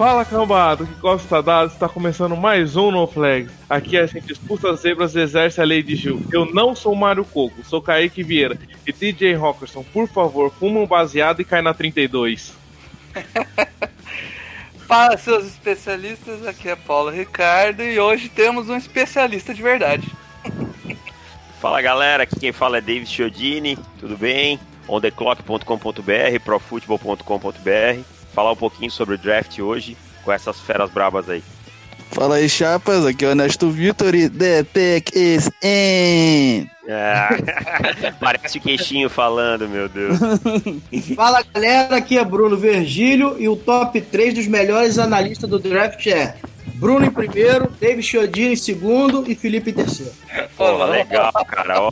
Fala cambado, que gosta dado, está começando mais um No Flag. Aqui a gente expulsa as zebras e exerce a lei de Gil. Eu não sou Mário Coco, sou Kaique Vieira. E DJ Rockerson, por favor, fuma um baseado e cai na 32. Fala, seus especialistas, aqui é Paulo Ricardo e hoje temos um especialista de verdade. Fala galera, aqui quem fala é David Chiodini, tudo bem? ontheclock.com.br, profutbol.com.br. Falar um pouquinho sobre o draft hoje com essas feras brabas aí. Fala aí, chapas. Aqui é o Ernesto Vitor e The Tech is in. Ah, parece o queixinho falando, meu Deus. Fala galera, aqui é Bruno Vergílio e o top 3 dos melhores analistas do draft é Bruno em primeiro, David Chiodini em segundo e Felipe em terceiro. Pô, legal, cara, ó.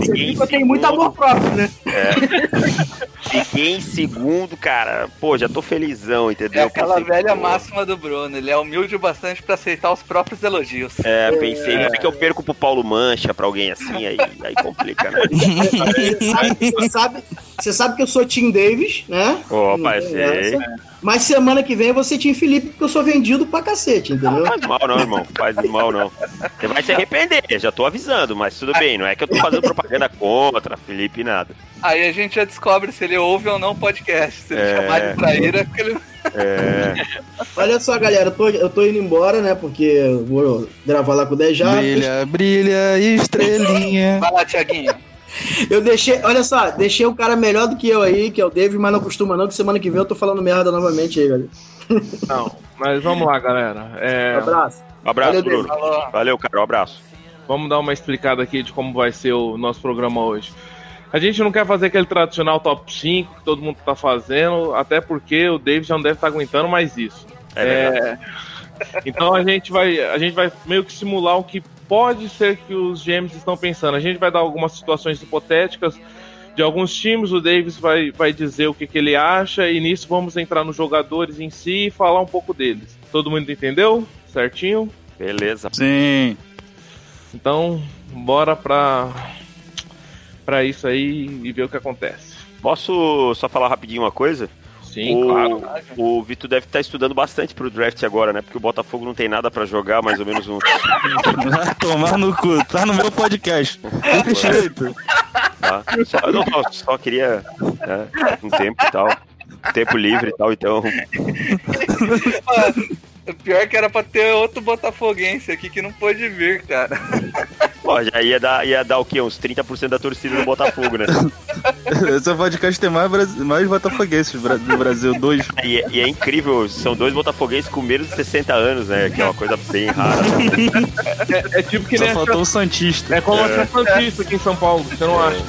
Que eu tenho muito amor próprio, né? fiquei em segundo, cara. Pô, já tô felizão, É entendeu? aquela Pensei, velha pô, máxima do Bruno, ele é humilde o bastante pra aceitar os próprios elogios. É, pensei, vai que eu perco pro Paulo Mancha, pra alguém assim, aí, aí complica, né? Você sabe, você sabe que eu sou Tim Davis, né? Opa, Não sei. essa. Mas semana que vem você Tim Felipe, porque eu sou vendido pra cacete, entendeu? Faz mal não, irmão. Faz mal não. Você vai se arrepender, já tô avisando, mas tudo bem, não é que eu tô fazendo propaganda contra, Felipe, nada. Aí a gente já descobre se ele ouve ou não o podcast. Se ele É. chamar de traíra, é porque ele. É, Olha só, galera, eu tô, eu tô indo embora, né? Porque eu vou gravar lá com o Dejá. Brilha, brilha, estrelinha. Vai lá, Tiaguinho. Eu deixei, olha só, deixei o cara melhor do que eu aí, que é o David, mas não costuma não, que semana que vem eu tô falando merda novamente aí, galera. Não, mas vamos lá, galera. É, Um abraço. um abraço, Valeu, Bruno. Falou. Valeu, cara, um abraço. vamos dar uma explicada aqui de como vai ser o nosso programa hoje. A gente não quer fazer aquele tradicional top 5 que todo mundo tá fazendo, até porque o David já não deve estar aguentando mais isso. É. É, então a gente vai a gente vai meio que simular o que pode ser que os GMs estão pensando. A gente vai dar algumas situações hipotéticas de alguns times, o Davis vai, vai dizer o que, que ele acha e nisso vamos entrar nos jogadores em si e falar um pouco deles. Todo mundo entendeu? Certinho? Beleza. Sim. Então, bora pra para isso aí e ver o que acontece. Posso só falar rapidinho uma coisa? Sim, o, claro. O Vitor deve estar estudando bastante pro draft agora, né? Porque o Botafogo não tem nada pra jogar, mais ou menos um. Tomar no cu. Tá no meu podcast. Respeito. Tá? Só, não, só, só queria né, um tempo e tal. Tempo livre e tal, então. O pior que era pra ter outro botafoguense aqui que não pôde vir, cara. Pô, já ia dar, ia dar o quê? Uns 30% da torcida do Botafogo, né? Esse podcast tem mais, mais botafoguenses do Brasil. Dois. E, é- e é incrível, são dois botafoguenses com menos de 60 anos, né? Que é uma coisa bem rara. É, é tipo que Só nem faltou o Santista. É como a Santista aqui em São Paulo, você não acha?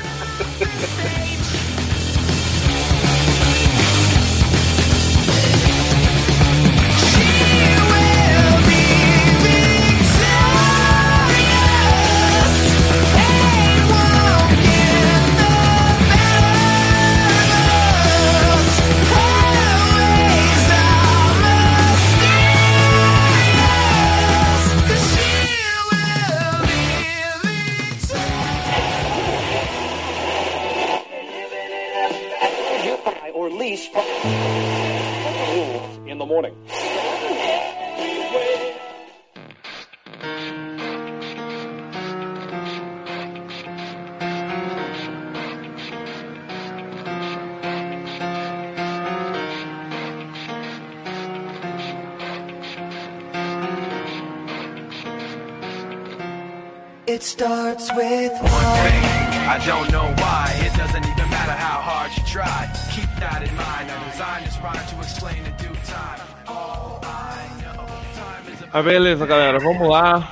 Starts with I don't know why. It doesn't even matter how hard you try. Keep that in mind. I designed this rhyme to explain in due time. All I know, time is a Ah, beleza, galera, vamos lá.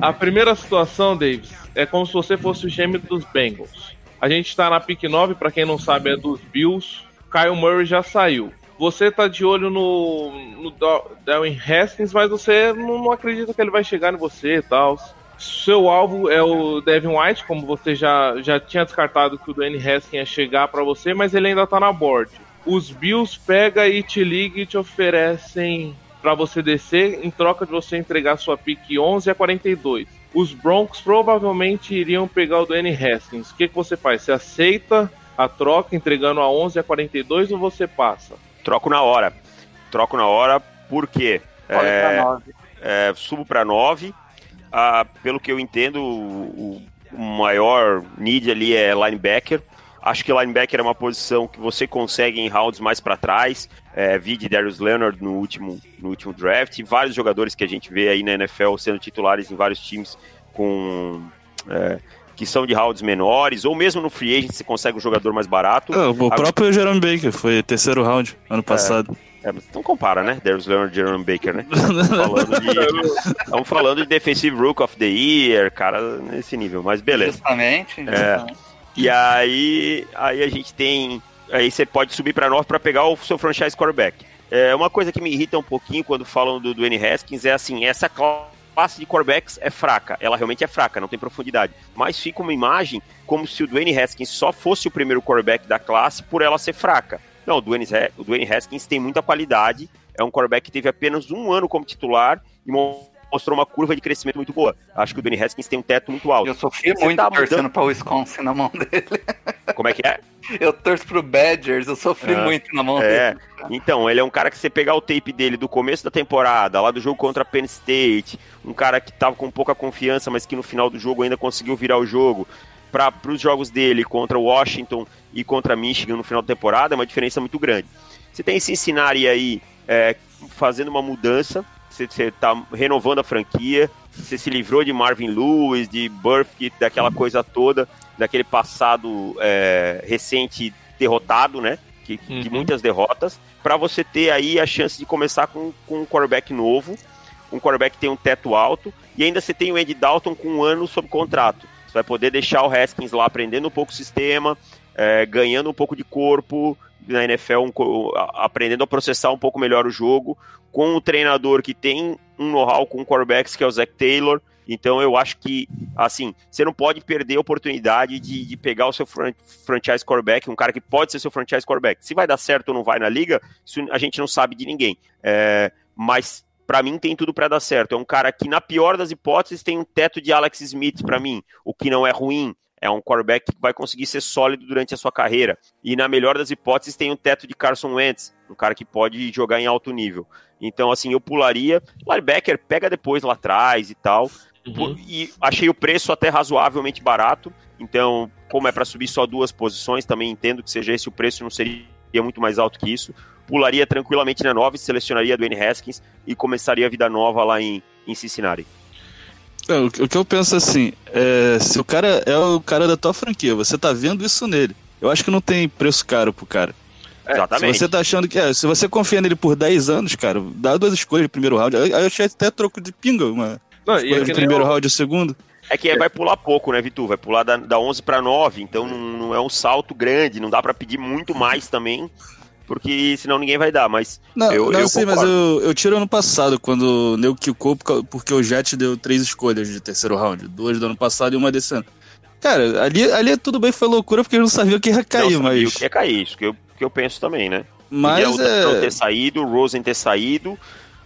A primeira situação, Davis, é como se você fosse o gêmeo dos Bengals. A gente tá na pick 9, pra quem não sabe, é dos Bills. Kyle Murray já saiu. Você tá de olho no, no Da- Darwin Haskins, mas você não, não acredita que ele vai chegar em você e tal. Seu alvo é o Devin White, como você já, já tinha descartado que o Dwayne Haskins ia chegar pra você, mas ele ainda tá na board. Os Bills pega e te liga e te oferecem pra você descer em troca de você entregar sua pick 11 a 42. Os Broncos provavelmente iriam pegar o Dwayne Haskins. O que, que você faz? Você aceita a troca entregando a 11 a 42 ou você passa? Troco na hora. Troco na hora, por quê? Olha É, é, subo para 9. Ah, pelo que eu entendo, o, o maior need ali é linebacker. Acho que linebacker é uma posição que você consegue em rounds mais para trás. É, vi de Darius Leonard no último, no último draft. E vários jogadores que a gente vê aí na NFL sendo titulares em vários times com. é, que são de rounds menores, ou mesmo no free agent você consegue um jogador mais barato. Ah, o Agora- próprio Jerome Baker foi terceiro round ano passado. É, mas não compara, né? Darius Leonard e Jerome Baker, né? Estamos falando, de, Defensive Rook of the Year, cara, nesse nível, mas beleza. Justamente. É. justamente. E aí, aí a gente tem. Aí você pode subir para 9 para pegar o seu franchise quarterback. É, uma coisa que me irrita um pouquinho quando falam do Dwayne Haskins é assim: essa classe de quarterbacks é fraca. Ela realmente é fraca, não tem profundidade. Mas fica uma imagem como se o Dwayne Haskins só fosse o primeiro quarterback da classe por ela ser fraca. Não, o Dwayne, o Dwayne Haskins tem muita qualidade. É um quarterback que teve apenas um ano como titular e mo- mostrou uma curva de crescimento muito boa. Acho que o Dwayne Haskins tem um teto muito alto. Eu sofri Você muito tá torcendo mudando- pra Wisconsin na mão dele. Como é que é? Eu torço pro Badgers, eu sofri É. muito na mão É, dele. então, ele é um cara que você pegar o tape dele do começo da temporada, lá do jogo contra a Penn State, um cara que tava com pouca confiança, mas que no final do jogo ainda conseguiu virar o jogo, para os jogos dele contra o Washington e contra Michigan no final da temporada, é uma diferença muito grande. Você tem Cincinnati aí é, fazendo uma mudança, você, você tá renovando a franquia, você se livrou de Marvin Lewis, de Burfict, daquela coisa toda, daquele passado é, recente derrotado, né? Que, que- de Uhum. muitas derrotas, para você ter aí a chance de começar com, com um quarterback novo, um quarterback que tem um teto alto, e ainda você tem o Andy Dalton com um ano sob contrato. Você vai poder deixar o Haskins lá aprendendo um pouco o sistema, é, ganhando um pouco de corpo na NFL, um aprendendo a processar um pouco melhor o jogo, com um treinador que tem um know-how com quarterbacks, que é o Zach Taylor. Então eu acho que, assim, você não pode perder a oportunidade de, de pegar o seu fran- franchise quarterback, um cara que pode ser seu franchise quarterback. Se vai dar certo ou não vai na liga, isso a gente não sabe de ninguém. É, mas Pra mim tem tudo pra dar certo. É um cara que, na pior das hipóteses, tem um teto de Alex Smith pra mim, o que não é ruim. É um quarterback que vai conseguir ser sólido durante a sua carreira. E na melhor das hipóteses, tem um teto de Carson Wentz, um cara que pode jogar em alto nível. Então, assim, eu pularia. Linebacker pega depois lá atrás e tal. Por- E achei o preço até razoavelmente barato. Então, como é para subir só duas posições, também entendo que seja esse o preço, não seria muito mais alto que isso. Pularia tranquilamente na 9, selecionaria Dwayne Haskins e começaria a vida nova lá em, em Cincinnati. É, o, que- eu penso assim, é, se o cara é o cara da tua franquia, você tá vendo isso nele. Eu acho que não tem preço caro pro cara. Exatamente. Se você tá achando que. É, se você confia nele por 10 anos, cara, dá duas escolhas de primeiro round. Aí eu achei até troco de pinga, uma Não, e é primeiro round e segundo. É que vai pular pouco, né, Vitor? Vai pular da, da 11 para 9, então não, não é um salto grande, não dá para pedir muito mais também, porque senão ninguém vai dar, mas Não, eu, não eu sei, mas eu, eu tiro ano passado, quando o Nego quicou, porque o Jet deu três escolhas de terceiro round. Duas do ano passado e uma desse ano. Cara, ali, ali tudo bem, foi loucura, porque eu não sabia o que ia Não cair, sabia mas. o que ia cair, isso que eu, que eu penso também, né? Mas o é. ter saído, o Rosen ter saído,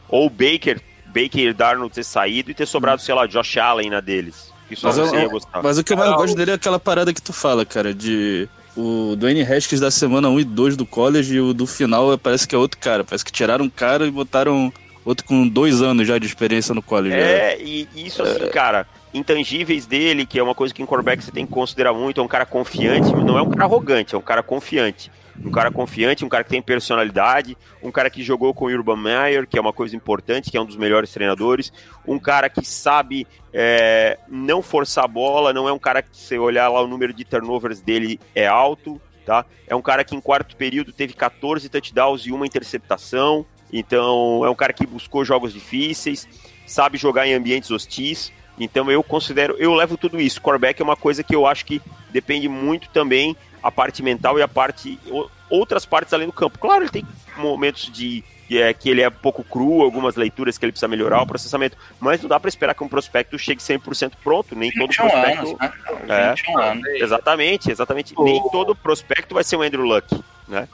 ou o Baker, Baker e Darnold ter saído e ter sobrado, sei lá, Josh Allen na deles. Que só Mas, você eu- ia gostar. mas o que eu mais gosto dele é aquela parada que tu fala, cara, de. O Dwayne Haskins da semana 1 e 2 do college e o do final parece que é outro cara. Parece que tiraram um cara e botaram outro com dois anos já de experiência no college. né? É, e e isso assim, cara, intangíveis dele, que é uma coisa que em quarterback você tem que considerar muito, é um cara confiante, não é um cara arrogante, é um cara confiante. Um cara confiante, um cara que tem personalidade, um cara que jogou com o Urban Meyer, que é uma coisa importante, que é um dos melhores treinadores, um cara que sabe é, não forçar a bola, não é um cara que você olhar lá o número de turnovers dele é alto, tá? É um cara que em quarto período teve 14 touchdowns e uma interceptação, então é um cara que buscou jogos difíceis, sabe jogar em ambientes hostis, Então eu considero, eu levo tudo isso. Quarterback é uma coisa que eu acho que depende muito também a parte mental e a parte o- outras partes além do campo. Claro, ele tem momentos de que é, que ele é pouco cru, algumas leituras que ele precisa melhorar o processamento, mas não dá para esperar que um prospecto chegue 100% pronto, nem todo 21 prospecto. anos, né? É. 21 anos. Exatamente, exatamente. Nem todo prospecto vai ser um Andrew Luck, né?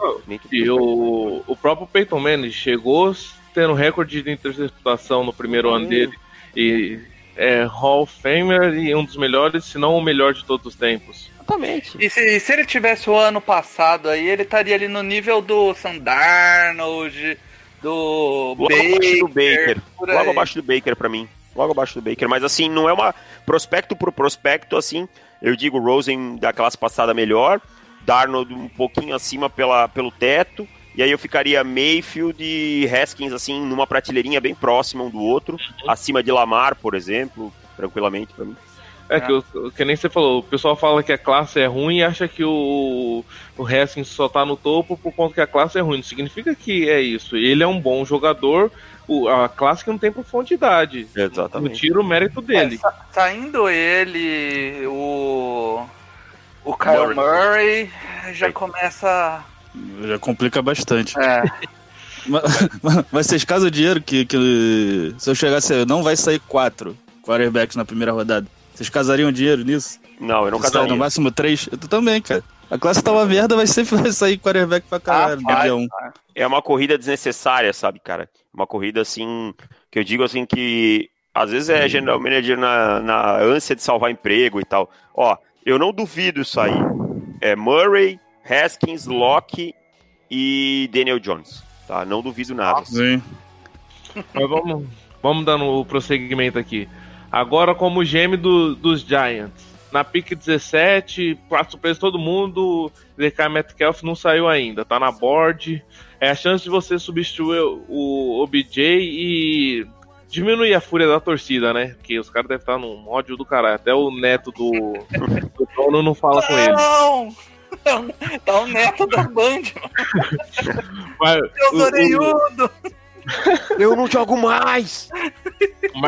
E o, o próprio Peyton Manning chegou tendo recorde de interceptação no primeiro ano dele. E é Hall of Famer e um dos melhores, se não o melhor de todos os tempos. Exatamente. E se, e se ele tivesse o ano passado aí, ele estaria ali no nível do Sandarnold, do Logo Baker, abaixo do Baker. Logo abaixo do Baker pra mim. Logo abaixo do Baker. Mas assim, não é uma prospecto por prospecto, assim. Eu digo Rosen da classe passada melhor, Darnold um pouquinho acima pela, pelo teto. E aí eu ficaria Mayfield e Haskins, assim, numa prateleirinha bem próxima um do outro. Acima de Lamar, por exemplo, tranquilamente pra mim. É, que, o- que nem você falou, o pessoal fala que a classe é ruim e acha que o, o Haskins só tá no topo por conta que a classe é ruim. Não significa que é isso. Ele é um bom jogador, o, a classe que não tem profundidade. Não Exatamente. tira o mérito dele. É, sa- saindo ele, o. O Kyle Murray. Murray, já começa. Já complica bastante. É, Mas, mas vocês casam o dinheiro que, que se eu chegasse aí, não vai sair quatro quarterbacks na primeira rodada. Vocês casariam dinheiro nisso? Não, eu não casaria. no máximo três? Eu também, cara. A classe tá uma merda, mas sempre vai sair quarterback pra caralho. Ah, dia um. é uma corrida desnecessária, sabe, cara? Uma corrida assim, que eu digo assim que às vezes é general manager na, na ânsia de salvar emprego e tal. Ó, eu não duvido isso aí. É Murray, Haskins, Locke e Daniel Jones, tá? Não duvido nada. Sim. Mas vamos, vamos dando o prosseguimento aqui. Agora, como gêmeo do- dos Giants. Na pick 17, pra surpresa todo mundo, DK Metcalf não saiu ainda, tá na board. É a chance de você substituir o OBJ e diminuir a fúria da torcida, né? Porque os caras devem estar num ódio do caralho. Até o neto do, do dono não fala com ele. Não! Tá o neto da Band, Mas, o- orelhudos! Eu não jogo mais!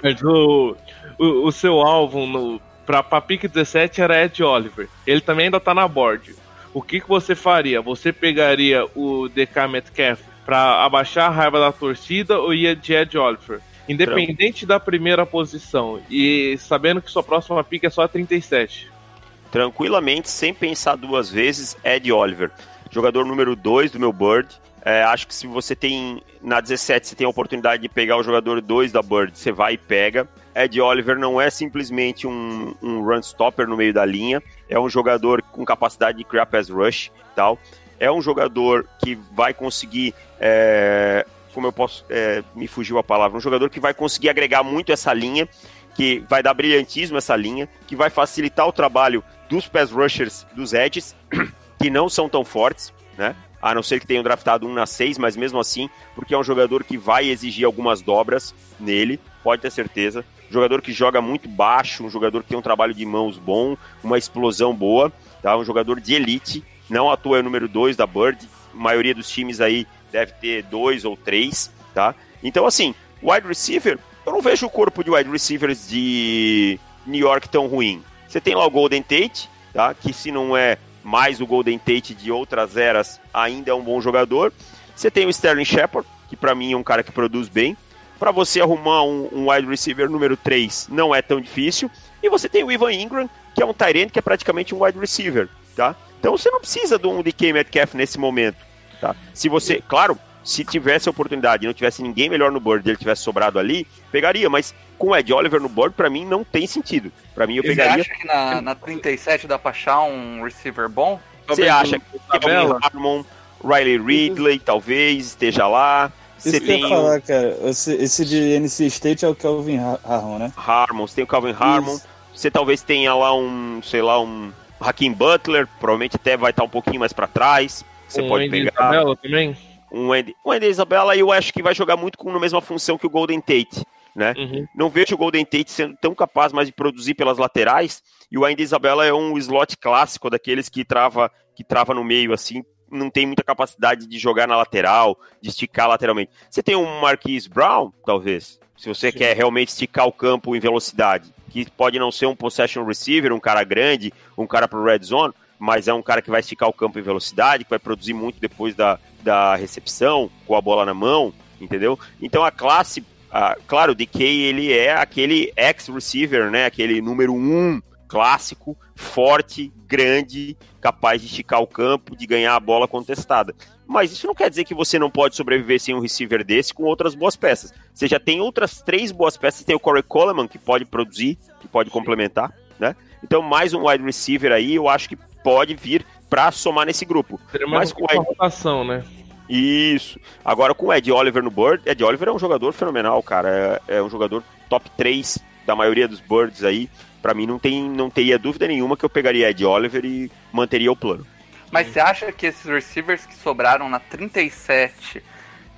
Mas o, o, o seu alvo no, pra, pra pick 17 era Ed Oliver. Ele também ainda tá na board. O que, que você faria? Você pegaria o DK Metcalf pra abaixar a raiva da torcida ou ia de Ed Oliver? Independente da primeira posição e sabendo que sua próxima pick é só a 37. Tranquilamente, sem pensar duas vezes, Ed Oliver. Jogador número 2 do meu Bird. É, acho que se você tem, na 17, você tem a oportunidade de pegar o jogador 2 da Bird, você vai e pega. Ed Oliver não é simplesmente um, um run stopper no meio da linha, é um jogador com capacidade de criar pass rush tal. É um jogador que vai conseguir, é, como eu posso, é, me fugiu a palavra, um jogador que vai conseguir agregar muito essa linha, que vai dar brilhantismo essa linha, que vai facilitar o trabalho dos pass rushers dos edges, que não são tão fortes, né? A não ser que tenham draftado um na 6, mas mesmo assim, porque é um jogador que vai exigir algumas dobras nele, pode ter certeza. Jogador que joga muito baixo, um jogador que tem um trabalho de mãos bom, uma explosão boa, tá? Um jogador de elite, não à toa é o número 2 da Bird, a maioria dos times aí deve ter dois ou três, tá? Então, assim, wide receiver, eu não vejo o corpo de wide receivers de New York tão ruim. Você tem lá o Golden Tate, tá? Que se não é mais o Golden Tate de outras eras, ainda é um bom jogador. Você tem o Sterling Shepard, que para mim é um cara que produz bem. Para você arrumar um, um wide receiver número 3 não é tão difícil. E você tem o Ivan Ingram, que é um end que é praticamente um wide receiver, tá? Então você não precisa de um DK Metcalf nesse momento, tá? Se você, claro, se tivesse a oportunidade e não tivesse ninguém melhor no board, ele tivesse sobrado ali, pegaria, mas com o Ed Oliver no board, para mim não tem sentido. Para mim eu Você pegaria acha que na, na 37 dá pra achar um receiver bom? Você acha que. Calvin Harmon, Riley Ridley, talvez, esteja lá. Você Isso que eu tem falar, cara. Esse, esse de NC State é o Kelvin Har- Harmon, né? Harmon, você tem o Calvin Harmon. Isso. Você talvez tenha lá um, sei lá, um Hakim Butler, provavelmente até vai estar um pouquinho mais para trás. Você Um pode Andy pegar Isabella também. um Andy, um Andy Isabella e eu acho que vai jogar muito com a mesma função que o Golden Tate, né? Uhum. Não vejo o Golden Tate sendo tão capaz mais de produzir pelas laterais. E o Andy Isabella é um slot clássico daqueles que trava, que trava no meio, assim. Não tem muita capacidade de jogar na lateral, de esticar lateralmente. Você tem um Marquise Brown, talvez, se você quer realmente esticar o campo em velocidade. que pode não ser um possession receiver, um cara grande, um cara pro red zone, mas é um cara que vai esticar o campo em velocidade, que vai produzir muito depois da, da recepção, com a bola na mão, entendeu? Então a classe, ah, claro, o DK ele é aquele ex-receiver, né? Aquele número um clássico, forte, grande, capaz de esticar o campo, de ganhar a bola contestada. Mas isso não quer dizer que você não pode sobreviver sem um receiver desse com outras boas peças. Você já tem outras três boas peças, tem o Corey Coleman que pode produzir, que pode complementar, né? Então mais um wide receiver aí, eu acho que pode vir para somar nesse grupo. Seria Mas mais com Ed, rotação, né? Isso. Agora com o Ed Oliver no Bird, Ed Oliver é um jogador fenomenal, cara. É, é um jogador top 3 da maioria dos Birds aí. Pra mim não tem não teria dúvida nenhuma que eu pegaria Ed Oliver e manteria o plano. Mas você acha que esses receivers que sobraram na 37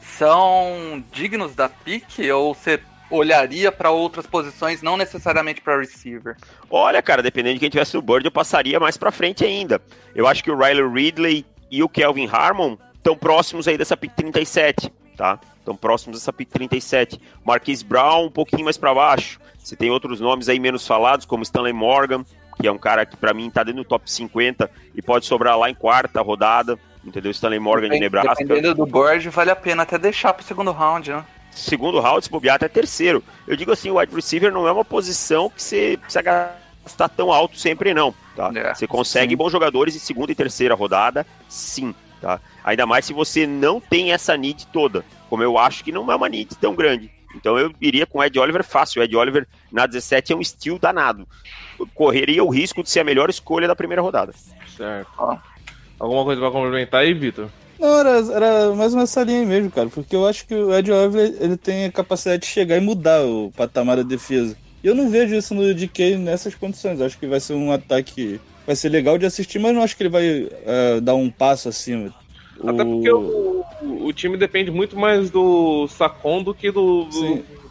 são dignos da pique ou você olharia para outras posições, não necessariamente para receiver? Olha, cara, dependendo de quem tivesse no board, eu passaria mais pra frente ainda. Eu acho que o Riley Ridley e o Kelvin Harmon estão próximos aí dessa pick 37, tá? Estão próximos dessa pick 37. Marquise Brown um pouquinho mais pra baixo. Você tem outros nomes aí menos falados, como Stanley Morgan, que é um cara que pra mim tá dentro do top 50 e pode sobrar lá em quarta rodada, entendeu? Stanley Morgan de Nebraska. Dependendo do board, vale a pena até deixar pro segundo round, né? segundo round, se bobear até terceiro. Eu digo assim, o wide receiver não é uma posição que você precisa gastar tão alto sempre, não. Tá? É, você consegue bons jogadores em segunda e terceira rodada, sim. Tá? Ainda mais se você não tem essa need toda, como eu acho que não é uma need tão grande. Então eu iria com o Ed Oliver fácil. O Ed Oliver na 17 é um estilo danado. Correria o risco de ser a melhor escolha da primeira rodada. Certo. Alguma coisa pra complementar aí, Vitor? Não, era, era mais nessa linha aí mesmo, cara. Porque eu acho que o Ed Oliver ele tem a capacidade de chegar e mudar o patamar da defesa. E eu não vejo isso no DK nessas condições. Eu acho que vai ser um ataque. Vai ser legal de assistir, mas não acho que ele vai eh, dar um passo acima. Até porque o, o time depende muito mais do Sacon do que do,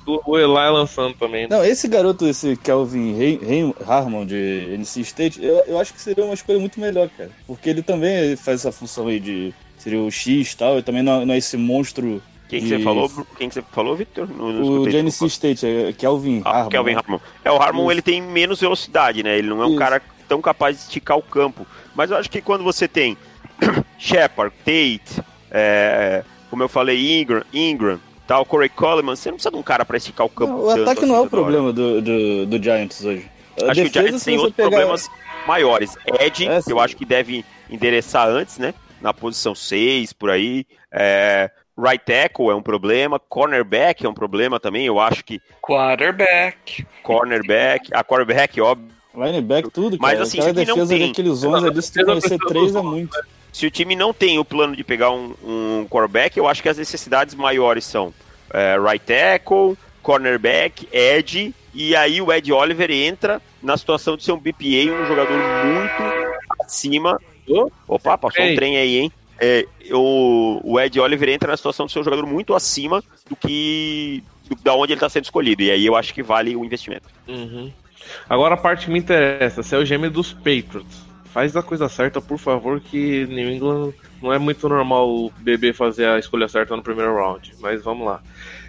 do, do Eli lançando também. né? Não, esse garoto, esse Kelvin Harmon de NC State, eu, eu acho que seria uma escolha muito melhor, cara. Porque ele também faz essa função aí de. Seria o X e tal, e também não, não é esse monstro. Quem que você falou? Quem que você falou, Victor? O escutei, de NC desculpa. State, é Kelvin Ah, Harmon. Kelvin né? Harmon. É, o Harmon Isso. ele tem menos velocidade, né? Ele não é um Isso. cara tão capaz de esticar o campo. Mas eu acho que quando você tem Shepard, Tate, é, como eu falei, Ingram, Ingram tal, Corey Coleman, você não precisa de um cara pra esticar o campo. Não, o tanto ataque assim não é o problema do, do, do Giants hoje. A Acho que o defesa, Giants tem outros pegar- problemas maiores. Ed, É, eu acho que deve endereçar antes, né? Na posição 6, por aí. É, right tackle é um problema. Cornerback é um problema também. Eu acho que Quarterback. cornerback. A cornerback, óbvio. Lineback, tudo, Mas, cara. assim, Aquela se ele não defesa tem- daqueles 11 ali, se tu conhecer três é muito. Se o time não tem o plano de pegar um, um quarterback, eu acho que as necessidades maiores são é, right tackle, cornerback, edge, e aí o Ed Oliver entra na situação de ser um BPA, um jogador muito acima. Opa, passou um Ei. trem aí, hein? É, o, o Ed Oliver entra na situação de ser um jogador muito acima do que do- da onde ele está sendo escolhido. E aí eu acho que vale o investimento. Uhum. Agora a parte que me interessa, se é o gêmeo dos Patriots. Faz a coisa certa, por favor, que New England não é muito normal o bebê fazer a escolha certa no primeiro round. Mas vamos lá.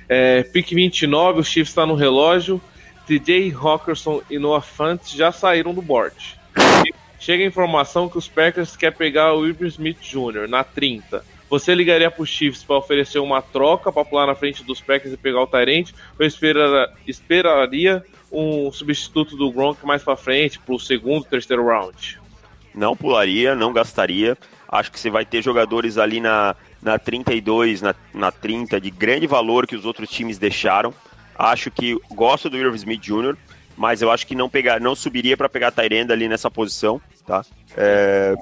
É, pick 29, o Chiefs está no relógio. TJ Hawkinson e Noah Fant já saíram do board. Chega a informação que os Packers querem pegar o Wilbur Smith Jr. na 30. Você ligaria pro Chiefs para oferecer uma troca para pular na frente dos Packers e pegar o Tyrant? Ou espera- esperaria um substituto do Gronk mais para frente, pro segundo, terceiro round? Não pularia, não gastaria. Acho que você vai ter jogadores ali na, na 32, na, na 30, de grande valor que os outros times deixaram. Acho que gosto do Irv Smith Jr., mas eu acho que não pegar, não subiria para pegar Tyrande ali nessa posição, tá? É,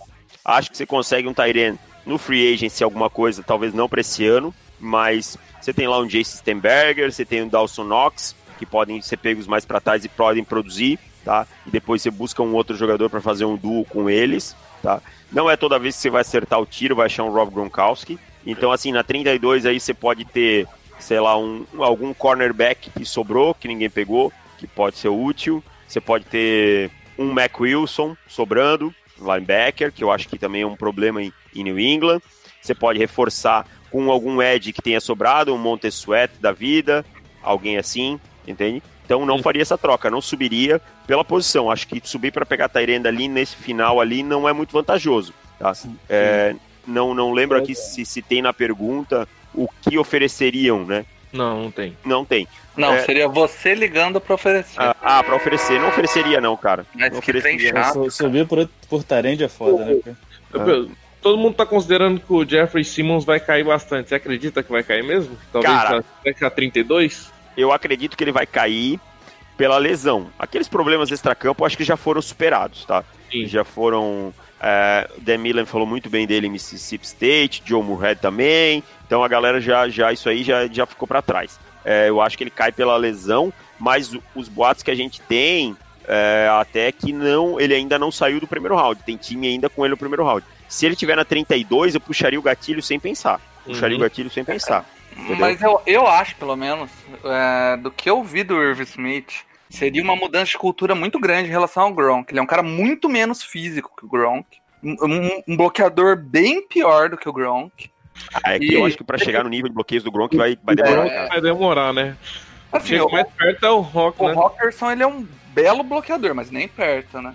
acho que você consegue um Tyrande no free agency alguma coisa, talvez não para esse ano, mas você tem lá um Jason Stenberger, você tem um Dawson Knox, que podem ser pegos mais para trás e podem produzir, tá? E depois você busca um outro jogador para fazer um duo com eles, tá? Não é toda vez que você vai acertar o tiro, vai achar um Rob Gronkowski. Então, assim, na 32 aí você pode ter, sei lá, um, algum cornerback que sobrou, que ninguém pegou, que pode ser útil. Você pode ter um Mac Wilson sobrando, linebacker, que eu acho que também é um problema em, em New England. Você pode reforçar com algum edge que tenha sobrado, um Montesuet da vida, alguém assim, entende? Então não faria essa troca, não subiria, pela posição. Acho que subir para pegar Tyrande ali nesse final ali não é muito vantajoso. Tá? É, não, não lembro aqui se, se tem na pergunta o que ofereceriam, né? Não, não tem. Não tem. Não, É. seria você ligando pra oferecer. Ah, ah, pra oferecer. Não ofereceria, não, cara. Mas não ofereceria. chato. Su- Subir por, por Tyrande é foda, né? cara? Eu- Todo mundo tá considerando que o Jeffrey Simmons vai cair bastante. Você acredita que vai cair mesmo? Talvez Cara. vai ficar 32? Eu acredito que ele vai cair pela lesão. Aqueles problemas extracampo, eu acho que já foram superados, tá? Sim. Já foram. É, o Dan Millen falou muito bem dele em Mississippi State, Joe Moorhead também. Então a galera já, já isso aí já, já ficou pra trás. É, eu acho que ele cai pela lesão, mas os boatos que a gente tem é, até que não, ele ainda não saiu do primeiro round. Tem time ainda com ele no primeiro round. Se ele tiver na 32, eu puxaria o gatilho sem pensar. Puxaria Uhum. o gatilho sem pensar. Entendeu? Mas eu, eu acho, pelo menos, é, do que eu vi do Irv Smith, seria uma mudança de cultura muito grande em relação ao Gronk. Ele é um cara muito menos físico que o Gronk. Um, um- bloqueador bem pior do que o Gronk. Ah, é que eu acho que pra chegar no nível de bloqueios do Gronk vai, vai demorar. É. Vai demorar, né? Assim, Chega o, mais perto é o Rock, o né? Rockerson ele é um belo bloqueador, mas nem perto, né?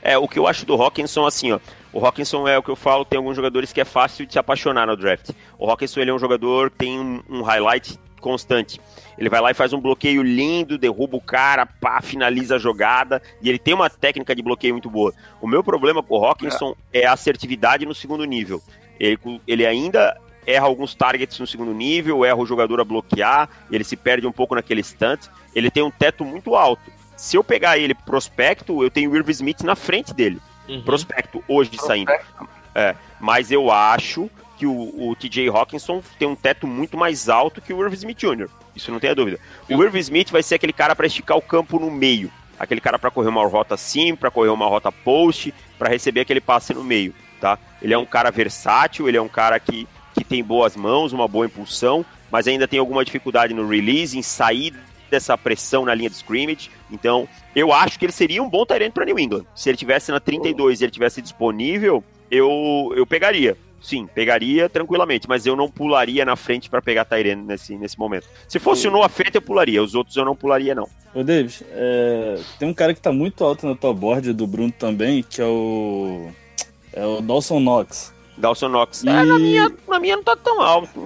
É, o que eu acho do Hawkinson, assim, ó. O Hawkinson é o que eu falo, tem alguns jogadores que é fácil de se apaixonar no draft. O Hawkinson, ele é um jogador que tem um, um highlight constante. Ele vai lá e faz um bloqueio lindo, derruba o cara, pá, finaliza a jogada, e ele tem uma técnica de bloqueio muito boa. O meu problema com o Hawkinson é a assertividade no segundo nível. Ele, ele ainda erra alguns targets no segundo nível, erra o jogador a bloquear, ele se perde um pouco naquele stunt. Ele tem um teto muito alto. Se eu pegar ele prospecto, eu tenho o Irv Smith na frente dele. Uhum. Prospecto, hoje saindo. É, mas eu acho que o, o TJ Hawkinson tem um teto muito mais alto que o Irv Smith Jr. Isso não tem a dúvida. O Irv Smith vai ser aquele cara para esticar o campo no meio. Aquele cara para correr uma rota sim, para correr uma rota post, para receber aquele passe no meio, tá? Ele é um cara versátil, ele é um cara que, que tem boas mãos, uma boa impulsão, mas ainda tem alguma dificuldade no release, em sair dessa pressão na linha de scrimmage. Então, eu acho que ele seria um bom Tyrant para New England. Se ele tivesse na 32 e ele tivesse disponível, eu, eu pegaria. Sim, pegaria tranquilamente, mas eu não pularia na frente para pegar Tyrant nesse, nesse momento. Se fosse o Noah Fett, eu pularia. Os outros eu não pularia, não. Ô, Davis, é, tem um cara que tá muito alto na tua board do Bruno também, que é o. É o Dawson Knox. Dawson Knox. E- É, na, minha, na minha não tá tão alto,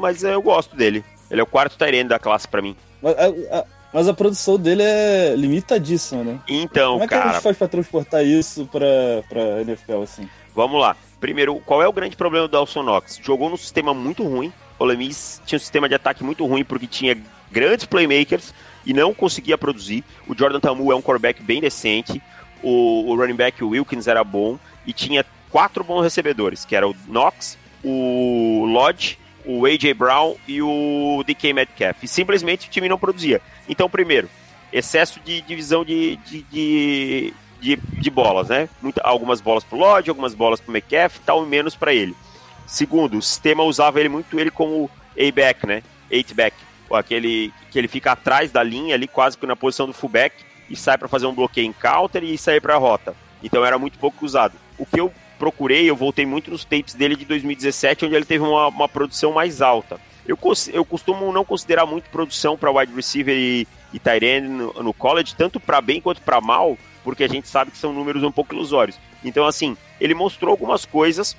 mas eu gosto dele. Ele é o quarto Tyrant da classe para mim. Mas a, a- mas a produção dele é limitadíssima, né? Então, Como é que a cara, gente faz pra transportar isso pra, pra NFL, assim? Vamos lá. Primeiro, qual é o grande problema do Dawson Knox? Jogou num sistema muito ruim. O Lemis tinha um sistema de ataque muito ruim porque tinha grandes playmakers e não conseguia produzir. O Jordan Tamu é um quarterback bem decente. O, o running back Wilkins era bom e tinha quatro bons recebedores, que era o Knox, o Lodge, o AJ Brown e o DK Metcalf. E simplesmente o time não produzia. Então, primeiro, excesso de divisão de, de, de, de, de bolas, né? Muita, algumas bolas pro Lodge, algumas bolas pro McCaff, tal, e menos para ele. Segundo, o sistema usava ele muito ele como A-back, né? Eight-back. Aquele que ele fica atrás da linha ali, quase que na posição do fullback, e sai para fazer um bloqueio em counter e sair para a rota. Então era muito pouco usado. O que eu procurei, eu voltei muito nos tapes dele de 2017, onde ele teve uma, uma produção mais alta. Eu, eu costumo não considerar muito produção para wide receiver e, e tight end no, no college, tanto para bem quanto para mal, porque a gente sabe que são números um pouco ilusórios. Então, assim, ele mostrou algumas coisas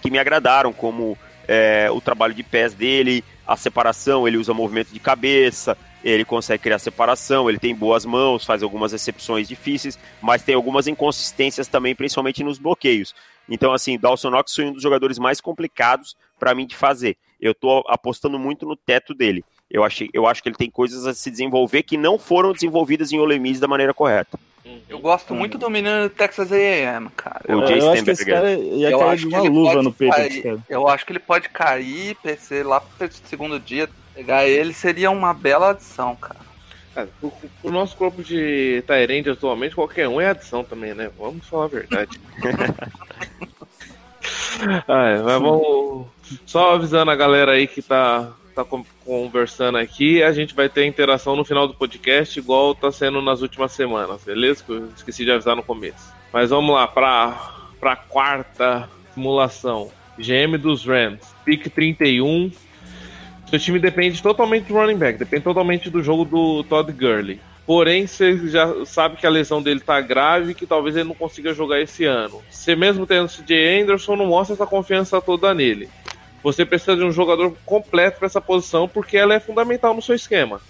que me agradaram, como é, o trabalho de pés dele, a separação, ele usa movimento de cabeça, ele consegue criar separação, ele tem boas mãos, faz algumas recepções difíceis, mas tem algumas inconsistências também, principalmente nos bloqueios. Então, assim, Dawson Knox foi um dos jogadores mais complicados para mim de fazer. Eu tô apostando muito no teto dele. Eu, achei, eu acho que ele tem coisas a se desenvolver que não foram desenvolvidas em Ole Miss da maneira correta. Eu gosto muito do menino do Texas A&M, cara. O eu Jay eu acho que esse cara ia Eu cair acho de que uma ele luva pode no peito, cara. Eu acho que ele pode cair, PC lá pro segundo dia. Pegar ele seria uma bela adição, cara. Cara, pro, pro nosso corpo de Tyrande atualmente, qualquer um é adição também, né? Vamos falar a verdade. ah, é, mas vamos. Só avisando a galera aí que tá, tá con- conversando aqui, a gente vai ter interação no final do podcast, igual tá sendo nas últimas semanas, beleza? Que eu esqueci de avisar no começo. Mas vamos lá, pra, pra quarta simulação. GM dos Rams, pick 31. Seu time depende totalmente do running back, depende totalmente do jogo do Todd Gurley. Porém, você já sabe que a lesão dele tá grave e que talvez ele não consiga jogar esse ano. Você mesmo tendo o CJ Anderson não mostra essa confiança toda nele. Você precisa de um jogador completo para essa posição porque ela é fundamental no seu esquema.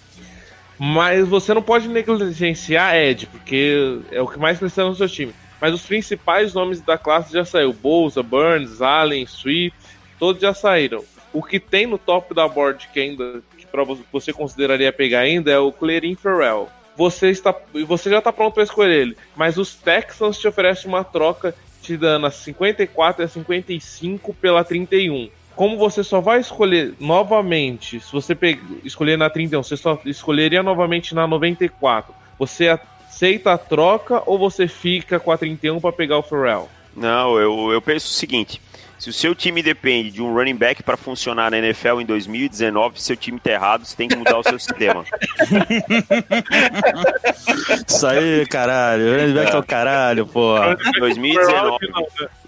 Mas você não pode negligenciar Ed, porque é o que mais precisa no seu time. Mas os principais nomes da classe já saiu. Bolsa, Burns, Allen, Sweet, todos já saíram. O que tem no top da board que ainda que você consideraria pegar ainda é o Clearin Ferrell. Você está você já está pronto para escolher ele, mas os Texans te oferecem uma troca te dando a 54 e a 55 pela 31. Como você só vai escolher novamente, se você escolher na 31, você só escolheria novamente na 94. Você aceita a troca ou você fica com a 31 para pegar o Ferrell? Não, eu, eu penso o seguinte: se o seu time depende de um running back para funcionar na NFL em 2019, seu time tá errado, você tem que mudar o seu sistema. Isso aí, caralho. Running back é o caralho, porra. 2019,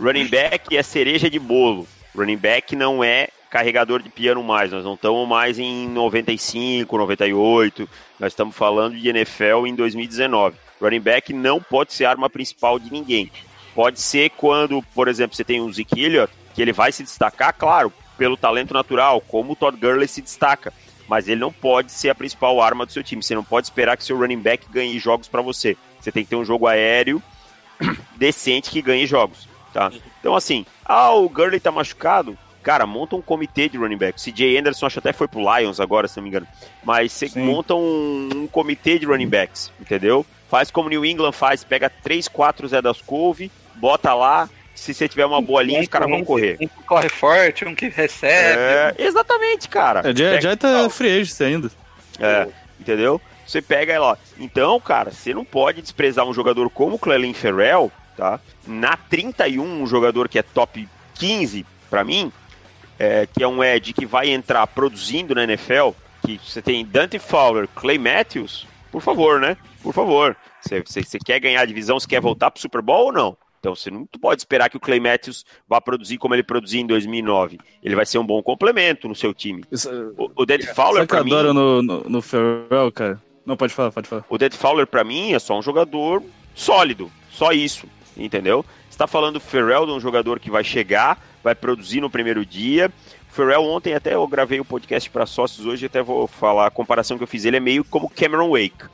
running back é cereja de bolo. Running back não é carregador de piano mais. Nós não estamos mais em 95, 98. Nós estamos falando de NFL em 2019. Running back não pode ser arma principal de ninguém. Pode ser quando, por exemplo, você tem um Zeke que ele vai se destacar, claro, pelo talento natural, como o Todd Gurley se destaca. Mas ele não pode ser a principal arma do seu time. Você não pode esperar que seu running back ganhe jogos para você. Você tem que ter um jogo aéreo decente que ganhe jogos, tá? Então, assim, ah, o Gurley tá machucado. Cara, monta um comitê de running back. CJ Anderson acho até foi pro Lions agora, se não me engano. Mas você monta um, um comitê de running backs, entendeu? Faz como New England faz, pega 3, 4 Zé das Couve, bota lá. Se você tiver uma boa linha, os caras vão correr. Um que corre forte, um que recebe. É, exatamente, cara. É, já, já tá free agent ainda. É, entendeu? Você pega ela. Então, cara, você não pode desprezar um jogador como o Clelin Ferrell, tá? Na 31, um jogador que é top 15 pra mim, é, que é um Ed que vai entrar produzindo na NFL, que você tem Dante Fowler, Clay Matthews, por favor, né? Por favor. Você, quer ganhar a divisão, você quer voltar pro Super Bowl ou não? Então você não pode esperar que o Clay Matthews vá produzir como ele produziu em 2009. Ele vai ser um bom complemento no seu time. O, o Dante Fowler, pra mim, adoro no, no, no Ferrell, cara? Não, pode falar, pode falar. o Dead Fowler, pra mim, é só um jogador sólido. Só isso. Entendeu? Você tá falando do Ferrell de um jogador que vai chegar, vai produzir no primeiro dia. O Ferrell, ontem até eu gravei o podcast para sócios, hoje até vou falar a comparação que eu fiz. Ele é meio como Cameron Wake.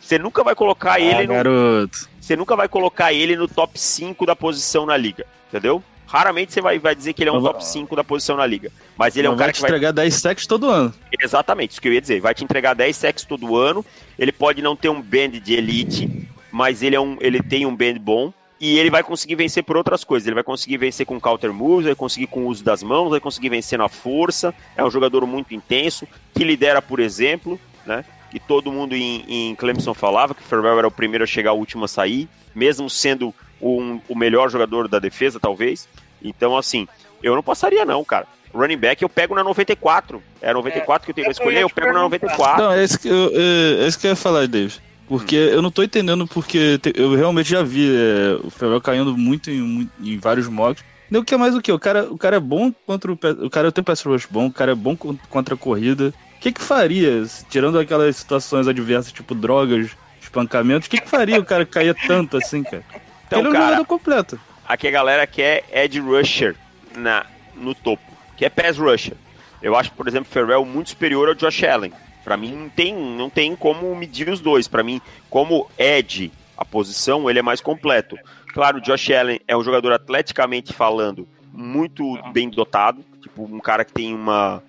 Você nunca vai colocar Ah, ele no, garoto. você nunca vai colocar ele no top 5 da posição na liga, entendeu? Raramente você vai, vai dizer que ele é um top 5 da posição na liga. Mas ele é um cara vai que te vai entregar 10 sacks todo ano. Exatamente, isso que eu ia dizer. Vai te entregar 10 sacks todo ano. Ele pode não ter um band de elite, mas ele, é um, ele tem um band bom. E ele vai conseguir vencer por outras coisas. Ele vai conseguir vencer com counter moves, vai conseguir com o uso das mãos, vai conseguir vencer na força. É um jogador muito intenso, que lidera, por exemplo, né? Que todo mundo em, em Clemson falava que o Ferrell era o primeiro a chegar, o último a sair, mesmo sendo um- o melhor jogador da defesa, talvez. Então, assim, eu não passaria, não, cara. Running back eu pego na 94. É a 94 que eu tenho que eu escolher, eu pego na perguntar. 94. Não, é isso que eu, é, é isso que eu ia falar, David. Porque eu não tô entendendo porque te- eu realmente já vi é, o Ferrell caindo muito em, em vários mocks. O que é mais o que? O cara, o cara é bom contra o. O cara tem pass rush bom, o cara é bom con- contra a corrida. O que que faria, tirando aquelas situações adversas, tipo drogas, espancamentos, o que que faria o cara cair tanto assim, cara? Então, ele é um cara, jogador completo. aqui a galera quer Ed Rusher na, no topo, que é pass rusher. Eu acho, por exemplo, Ferrell muito superior ao Josh Allen. Pra mim não tem, não tem como medir os dois. Pra mim, como Ed, a posição, ele é mais completo. Claro, o Josh Allen é um jogador atleticamente falando muito bem dotado, tipo um cara que tem uma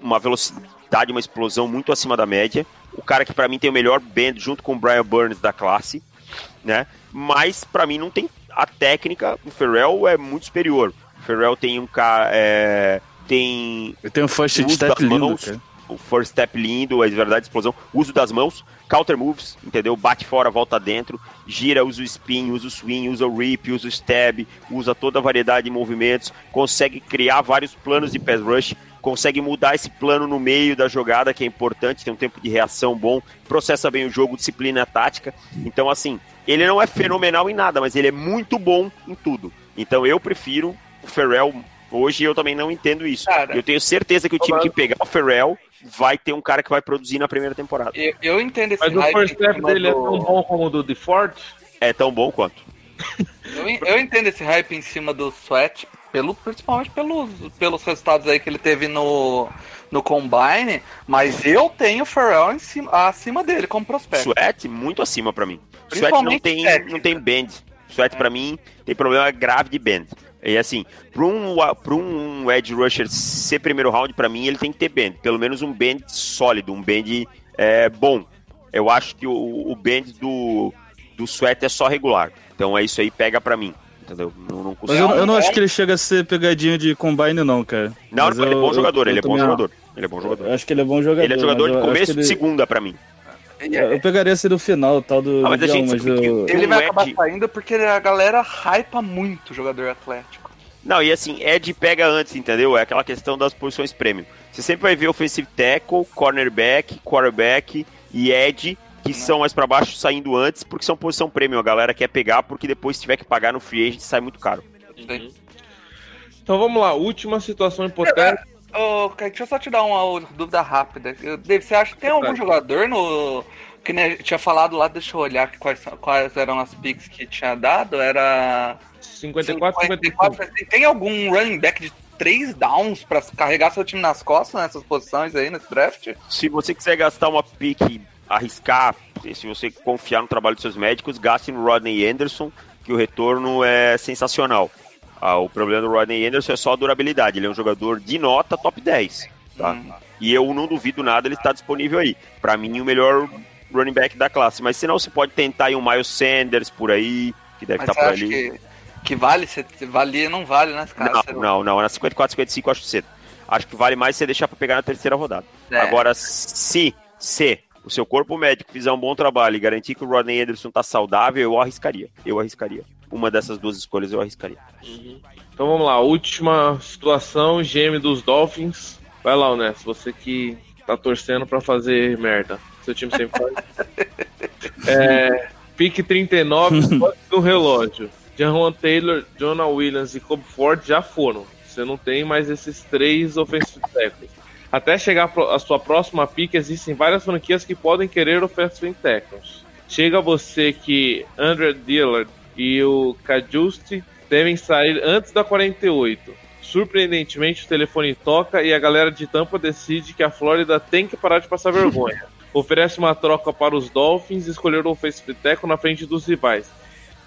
uma velocidade, uma explosão muito acima da média. O cara que pra mim tem o melhor band junto com o Brian Burns da classe, né? Mas pra mim não tem a técnica. O Ferrell é muito superior. O Ferrell tem um cara é, tem Ele tem um first step das lindo, mãos, cara. O first step lindo, é de verdade explosão, uso das mãos, counter moves, entendeu? Bate fora, volta dentro, gira, usa o spin, usa o swing, usa o rip, usa o stab, usa toda a variedade de movimentos, consegue criar vários planos de pass rush, consegue mudar esse plano no meio da jogada, que é importante, tem um tempo de reação bom, processa bem o jogo, disciplina tática. Então, assim, ele não é fenomenal em nada, mas ele é muito bom em tudo. Então, eu prefiro o Ferrell. Hoje eu também não entendo isso. Cara, eu tenho certeza que o time que pegar o Ferrell vai ter um cara que vai produzir na primeira temporada. Eu, eu entendo esse Mas o first em step cima dele é do- tão bom como o do DeFord? É tão bom quanto. Eu, eu entendo esse hype em cima do Sweat, pelo, principalmente pelos, pelos resultados aí que ele teve no, no Combine, mas eu tenho o Pharrell em cima, acima dele como prospecto. Sweat, muito acima pra mim. Sweat não tem, não tem bend. Sweat pra mim tem problema grave de bend. E assim, pra um, pra um edge rusher ser primeiro round, pra mim, ele tem que ter bend. Pelo menos um bend sólido, um bend é, bom. Eu acho que o, o bend do, do Sweat é só regular. Então é isso aí, pega pra mim. Entendeu? Não, não Mas eu, eu não acho que ele chega a ser pegadinha de combine, não, cara. Não, Mas ele é eu- bom jogador, eu- ele é eu bom jogador. Ele é bom jogador. Eu acho que ele é bom jogador. Ele é jogador de eu começo que de ele- segunda pra mim. Eu pegaria esse do final, tal do Ah, mas a gente mas eu... Ele vai acabar saindo porque a galera hypa muito o jogador atlético. Não, e assim, Ed pega antes, entendeu? É aquela questão das posições premium. Você sempre vai ver offensive tackle, cornerback, quarterback e Ed, que são mais pra baixo saindo antes, porque são posição premium. A galera quer pegar, porque depois se tiver que pagar no free agent sai muito caro. Então vamos lá, última situação hipotética. Ô, Kaique, deixa eu só te dar uma dúvida rápida. Eu- Dave, você acha que tem algum Claro. jogador no. Que nem tinha falado lá, deixa eu olhar quais, quais eram as picks que tinha dado. Era. 54, 55. Tem- Tem algum running back de três downs pra carregar seu time nas costas nessas posições aí nesse draft? Se você quiser gastar uma pick, arriscar, se você confiar no trabalho dos seus médicos, gaste no Rodney Anderson, que o retorno é sensacional. Ah, o problema do Rodney Anderson é só a durabilidade. Ele é um jogador de nota top 10. Tá? Hum. E eu não duvido nada, ele está disponível aí. Pra mim, o melhor running back da classe. Mas se não, você pode tentar aí um Miles Sanders por aí, que deve estar você por ali. que, que vale? Se valia, não vale, né, cara? Não, Você- não, não. Na 54, 55 eu acho cedo. Acho que vale mais você deixar pra pegar na terceira rodada. É. Agora, se, se o seu corpo médico fizer um bom trabalho e garantir que o Rodney Anderson tá saudável, eu arriscaria. Eu arriscaria. Uma dessas duas escolhas eu arriscaria. Então vamos lá, última situação, GM dos Dolphins. Vai lá, Ness, você que tá torcendo pra fazer merda. Seu time sempre faz. É, pique 39, posse no relógio. Jahan Taylor, Jonah Williams e Cobb Ford já foram. Você não tem mais esses três offensive tackles. Até chegar a sua próxima pique, existem várias franquias que podem querer offensive tackles. Chega você que Andrew Dillard e o Kajusti devem sair antes da 48. Surpreendentemente, o telefone toca e a galera de Tampa decide que a Flórida tem que parar de passar vergonha. Oferece uma troca para os Dolphins e escolher o offensive tackle na frente dos rivais.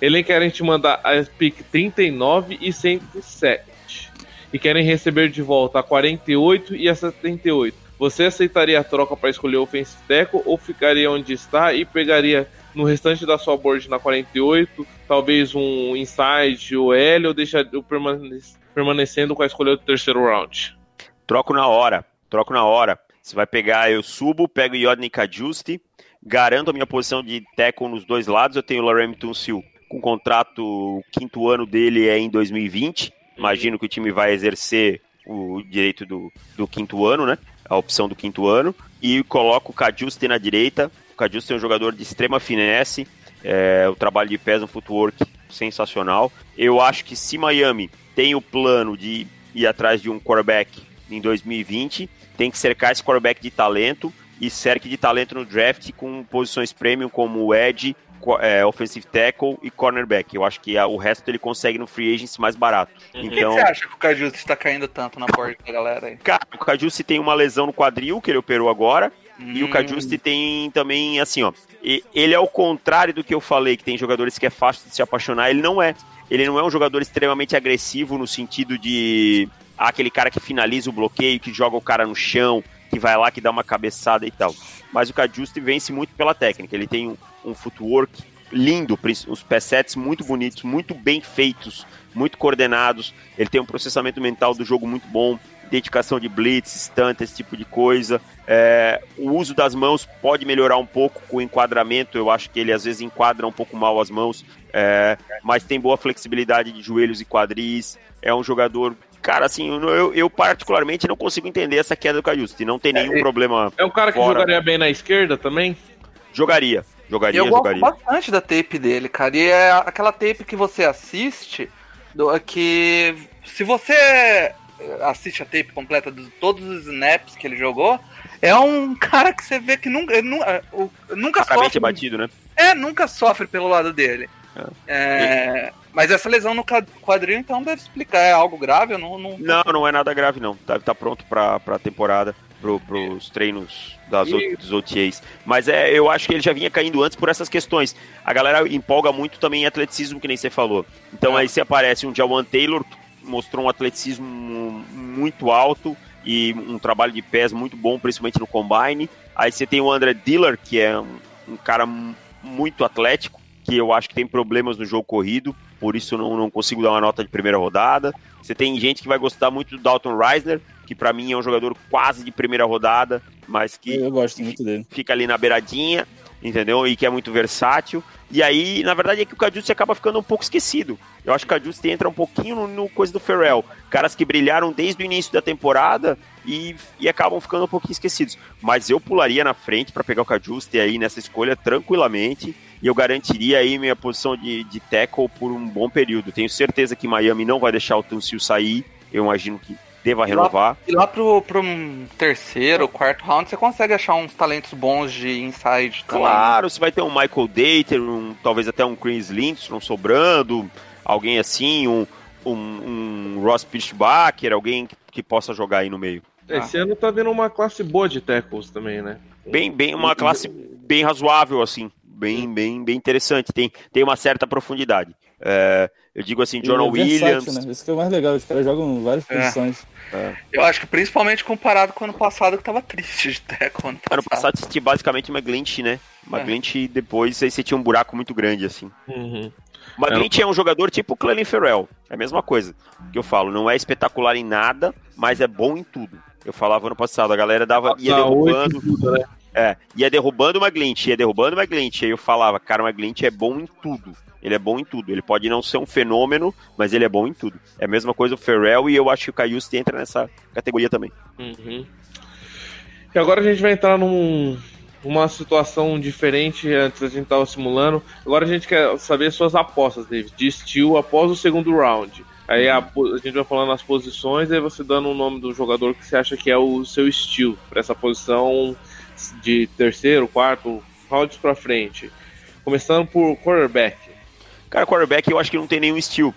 Eles querem te mandar a pick 39 e 107. E querem receber de volta a 48 e a 78. Você aceitaria a troca para escolher o offensive tackle ou ficaria onde está e pegaria no restante da sua board na 48, talvez um inside ou L ou deixaria o permane- permanecendo com a escolha do terceiro round? Troco na hora. Troco na hora. Você vai pegar, eu subo, pego Yodney Kajusti, garanto a minha posição de tackle nos dois lados. Eu tenho o Laramie Tunsil com contrato, o quinto ano dele é em 2020. Imagino que o time vai exercer o direito do, do quinto ano, né? A opção do quinto ano. E coloco o Kajusti na direita. O Kajusti é um jogador de extrema finesse. É, o trabalho de pés no footwork sensacional. Eu acho que se Miami tem o plano de ir atrás de um quarterback em 2020, tem que cercar esse quarterback de talento e cerque de talento no draft com posições premium como o edge, é, offensive tackle e cornerback. Eu acho que a- o resto ele consegue no free agency mais barato. Que, Então, que você acha que o Cajus está caindo tanto na porta da galera aí? cara, o Cajuste tem uma lesão no quadril que ele operou agora. E o Hum. Cajuste tem também, assim, ó. Ele é o contrário do que eu falei, que tem jogadores que é fácil de se apaixonar. Ele não é. Ele não é um jogador extremamente agressivo no sentido de. ah, aquele cara que finaliza o bloqueio, que joga o cara no chão, que vai lá, que dá uma cabeçada e tal. Mas o Cajuste vence muito pela técnica. Ele tem um, um footwork lindo, os sets muito bonitos, muito bem feitos, muito coordenados. Ele tem um processamento mental do jogo muito bom, dedicação de blitz, stunt, esse tipo de coisa. É, o uso das mãos pode melhorar um pouco com o enquadramento. Eu acho que ele às vezes enquadra um pouco mal as mãos, é, mas tem boa flexibilidade de joelhos e quadris. É um jogador. Cara, assim, eu, eu- particularmente não consigo entender essa queda do Caiusti. Não tem nenhum É, problema. É um cara que Fora. jogaria bem na esquerda também? Jogaria. Jogaria, eu gosto jogaria. bastante da tape dele, cara. E é aquela tape que você assiste, do, que se você assiste a tape completa de todos os snaps que ele jogou, é um cara que você vê que nunca, ele é, nunca Claramente sofre. é batido, né? É, nunca sofre pelo lado dele. É, mas essa lesão no quadril, então, deve explicar. É algo grave? Eu não. não... Não, não é nada grave, não. Deve estar pronto pra, pra temporada, pro, pros treinos das, dos OTAs. Mas é, eu acho que ele já vinha caindo antes por essas questões. A galera empolga muito também em atleticismo, que nem você falou. Então aí se aparece um Jawan Taylor, mostrou um atleticismo muito alto e um trabalho de pés muito bom, principalmente no combine. Aí você tem o André Diller, que é um, um cara mu- muito atlético, que eu acho que tem problemas no jogo corrido, por isso não, não consigo dar uma nota de primeira rodada. Você tem gente que vai gostar muito do Dalton Reisner, que pra mim é um jogador quase de primeira rodada, mas que Eu gosto muito dele. fica ali na beiradinha, entendeu? E que é muito versátil. E aí, na verdade, é que o Cadius acaba ficando um pouco esquecido. Eu acho que o Cadius entra um pouquinho no, no coisa do Ferrell. Caras que brilharam desde o início da temporada e, e acabam ficando um pouquinho esquecidos. Mas eu pularia na frente para pegar o Cadius aí nessa escolha tranquilamente. E eu garantiria aí minha posição de, de tackle por um bom período. Tenho certeza que Miami não vai deixar o Tunsil sair. Eu imagino que deva renovar. E lá pro, pro um terceiro, quarto round, você consegue achar uns talentos bons de inside também. Claro, você vai ter um Michael Dater, um, talvez até um Chris Lindstrom sobrando, alguém assim, um, um, um Ross Pichbacher, alguém que, que possa jogar aí no meio. Esse ano tá vendo uma classe boa de tackles também, né? Bem, bem, uma classe bem razoável, assim, bem, bem, bem interessante, tem, tem uma certa profundidade. É, eu digo assim, Jonah é versátil, Williams, né? Isso que é o mais legal, os caras jogam várias É. posições. Eu acho que principalmente comparado com o ano passado, que tava triste de tackle. Ano ano passado. passado você tinha basicamente uma glint, né? Uma É. glint e depois aí você tinha um buraco muito grande, assim. Uhum. Uma Glint é um jogador tipo o Clelin Ferrell. É a mesma coisa que eu falo. Não é espetacular em nada, mas é bom em tudo. Eu falava ano passado, a galera dava, ia oito derrubando. tudo, né? É, ia derrubando uma Glint, ia derrubando uma Glint. Aí eu falava, cara, uma Glint é bom em tudo. Ele é bom em tudo. Ele pode não ser um fenômeno, mas ele é bom em tudo. É a mesma coisa o Ferrell e eu acho que o Caius entra nessa categoria também. Uhum. E agora a gente vai entrar num, numa situação diferente antes a gente tava simulando. Agora a gente quer saber suas apostas, David, de estilo após o segundo round. Aí a, a gente vai falando as posições, aí você dando o nome do jogador que você acha que é o seu estilo para essa posição de terceiro, quarto, rounds pra frente. Começando por quarterback. Cara, quarterback eu acho que não tem nenhum estilo.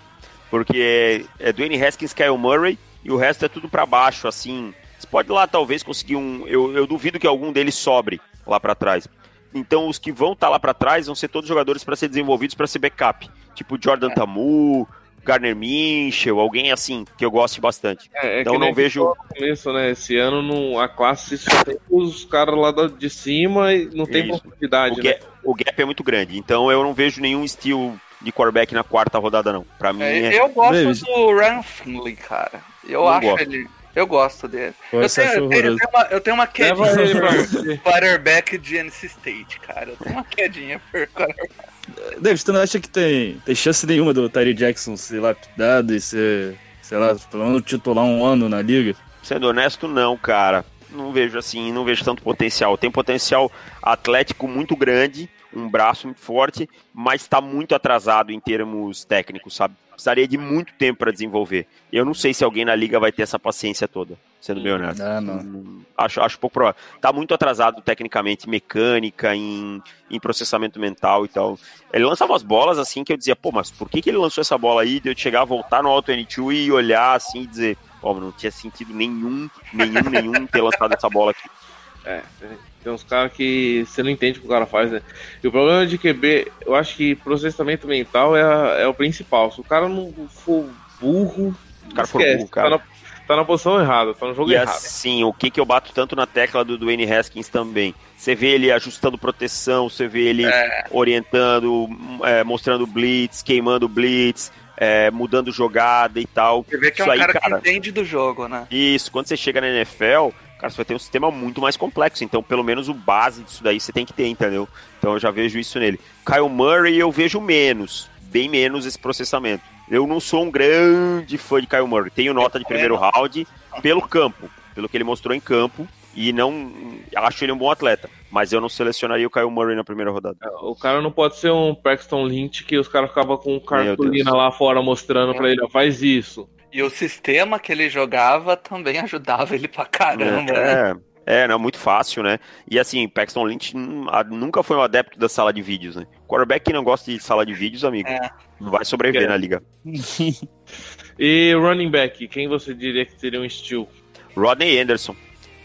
Porque é, é Dwayne Haskins, Kyle Murray e o resto é tudo pra baixo, assim. Você pode lá talvez conseguir um. Eu, eu duvido que algum deles sobre lá pra trás. Então os que vão estar lá pra trás vão ser todos jogadores pra ser desenvolvidos pra ser backup. Tipo Jordan Tamu, Garner Minchel, alguém assim que eu goste bastante. É, é Então não vejo- começo, né? Esse ano não, a classe só tem os caras lá de cima e não tem Isso. O, né? ga- o gap é muito grande. Então eu não vejo nenhum estilo de quarterback na quarta rodada, não. Pra mim É, é. eu gosto do Ryan Finley, cara. Eu Não acho gosto. ele. Eu gosto dele. Pô, Eu tenho, eu, tenho, eu tenho uma, eu tenho uma quedinha por quarterback de NC State, cara. Eu tenho uma quedinha por quarterback. David, tu não acha que tem, tem chance nenhuma do Tyree Jackson ser lapidado e ser, sei lá, pelo menos titular um ano na liga? Sendo honesto, não, cara. Não vejo assim, não vejo tanto potencial. Tem potencial atlético muito grande, um braço muito forte, mas está muito atrasado em termos técnicos, sabe? Precisaria de muito tempo para desenvolver. Eu não sei se alguém na liga vai ter essa paciência toda, sendo bem honesto. Ah, não. Hum, Acho, acho pouco provável. Tá muito atrasado tecnicamente, mecânica, em, em processamento mental e tal. Ele lançava umas bolas assim que eu dizia, pô, mas por que, que ele lançou essa bola aí? De eu chegar, voltar no Auto N2 e olhar assim e dizer, pô, não tinha sentido nenhum, nenhum, nenhum ter lançado essa bola aqui. É, tem uns caras que você não entende o que o cara faz, né? E o problema de QB, eu acho que processamento mental é, a- é o principal. Se o cara não for burro, O cara for esquece, burro, cara. Tá, na, tá na posição errada, tá no jogo E errado. assim, o que, que eu bato tanto na tecla do Dwayne Haskins também. Você vê ele ajustando proteção, você vê ele orientando, é, mostrando blitz, queimando blitz, é, mudando jogada e tal. Você vê que é um Isso aí, cara, cara. que entende do jogo, né? Isso, quando você chega na NFL, cara, você vai ter um sistema muito mais complexo. Então, pelo menos o base disso daí você tem que ter, entendeu? Então eu já vejo isso nele. Kyle Murray eu vejo menos, bem menos esse processamento. Eu não sou um grande fã de Kyle Murray. Tenho nota de primeiro round pelo campo, pelo que ele mostrou em campo. E não acho ele um bom atleta. Mas eu não selecionaria o Kyle Murray na primeira rodada. O cara não pode ser um Paxton Lynch que os caras ficavam com cartolina lá fora mostrando pra ele, ó, faz isso. E o sistema que ele jogava também ajudava ele pra caramba, né? É, é, não, muito fácil, né? E assim, Paxton Lynch nunca foi um adepto da sala de vídeos, né? Quarterback que não gosta de sala de vídeos, amigo, É. não vai sobreviver É. na liga. E running back, quem você diria que seria um steal? Rodney Anderson.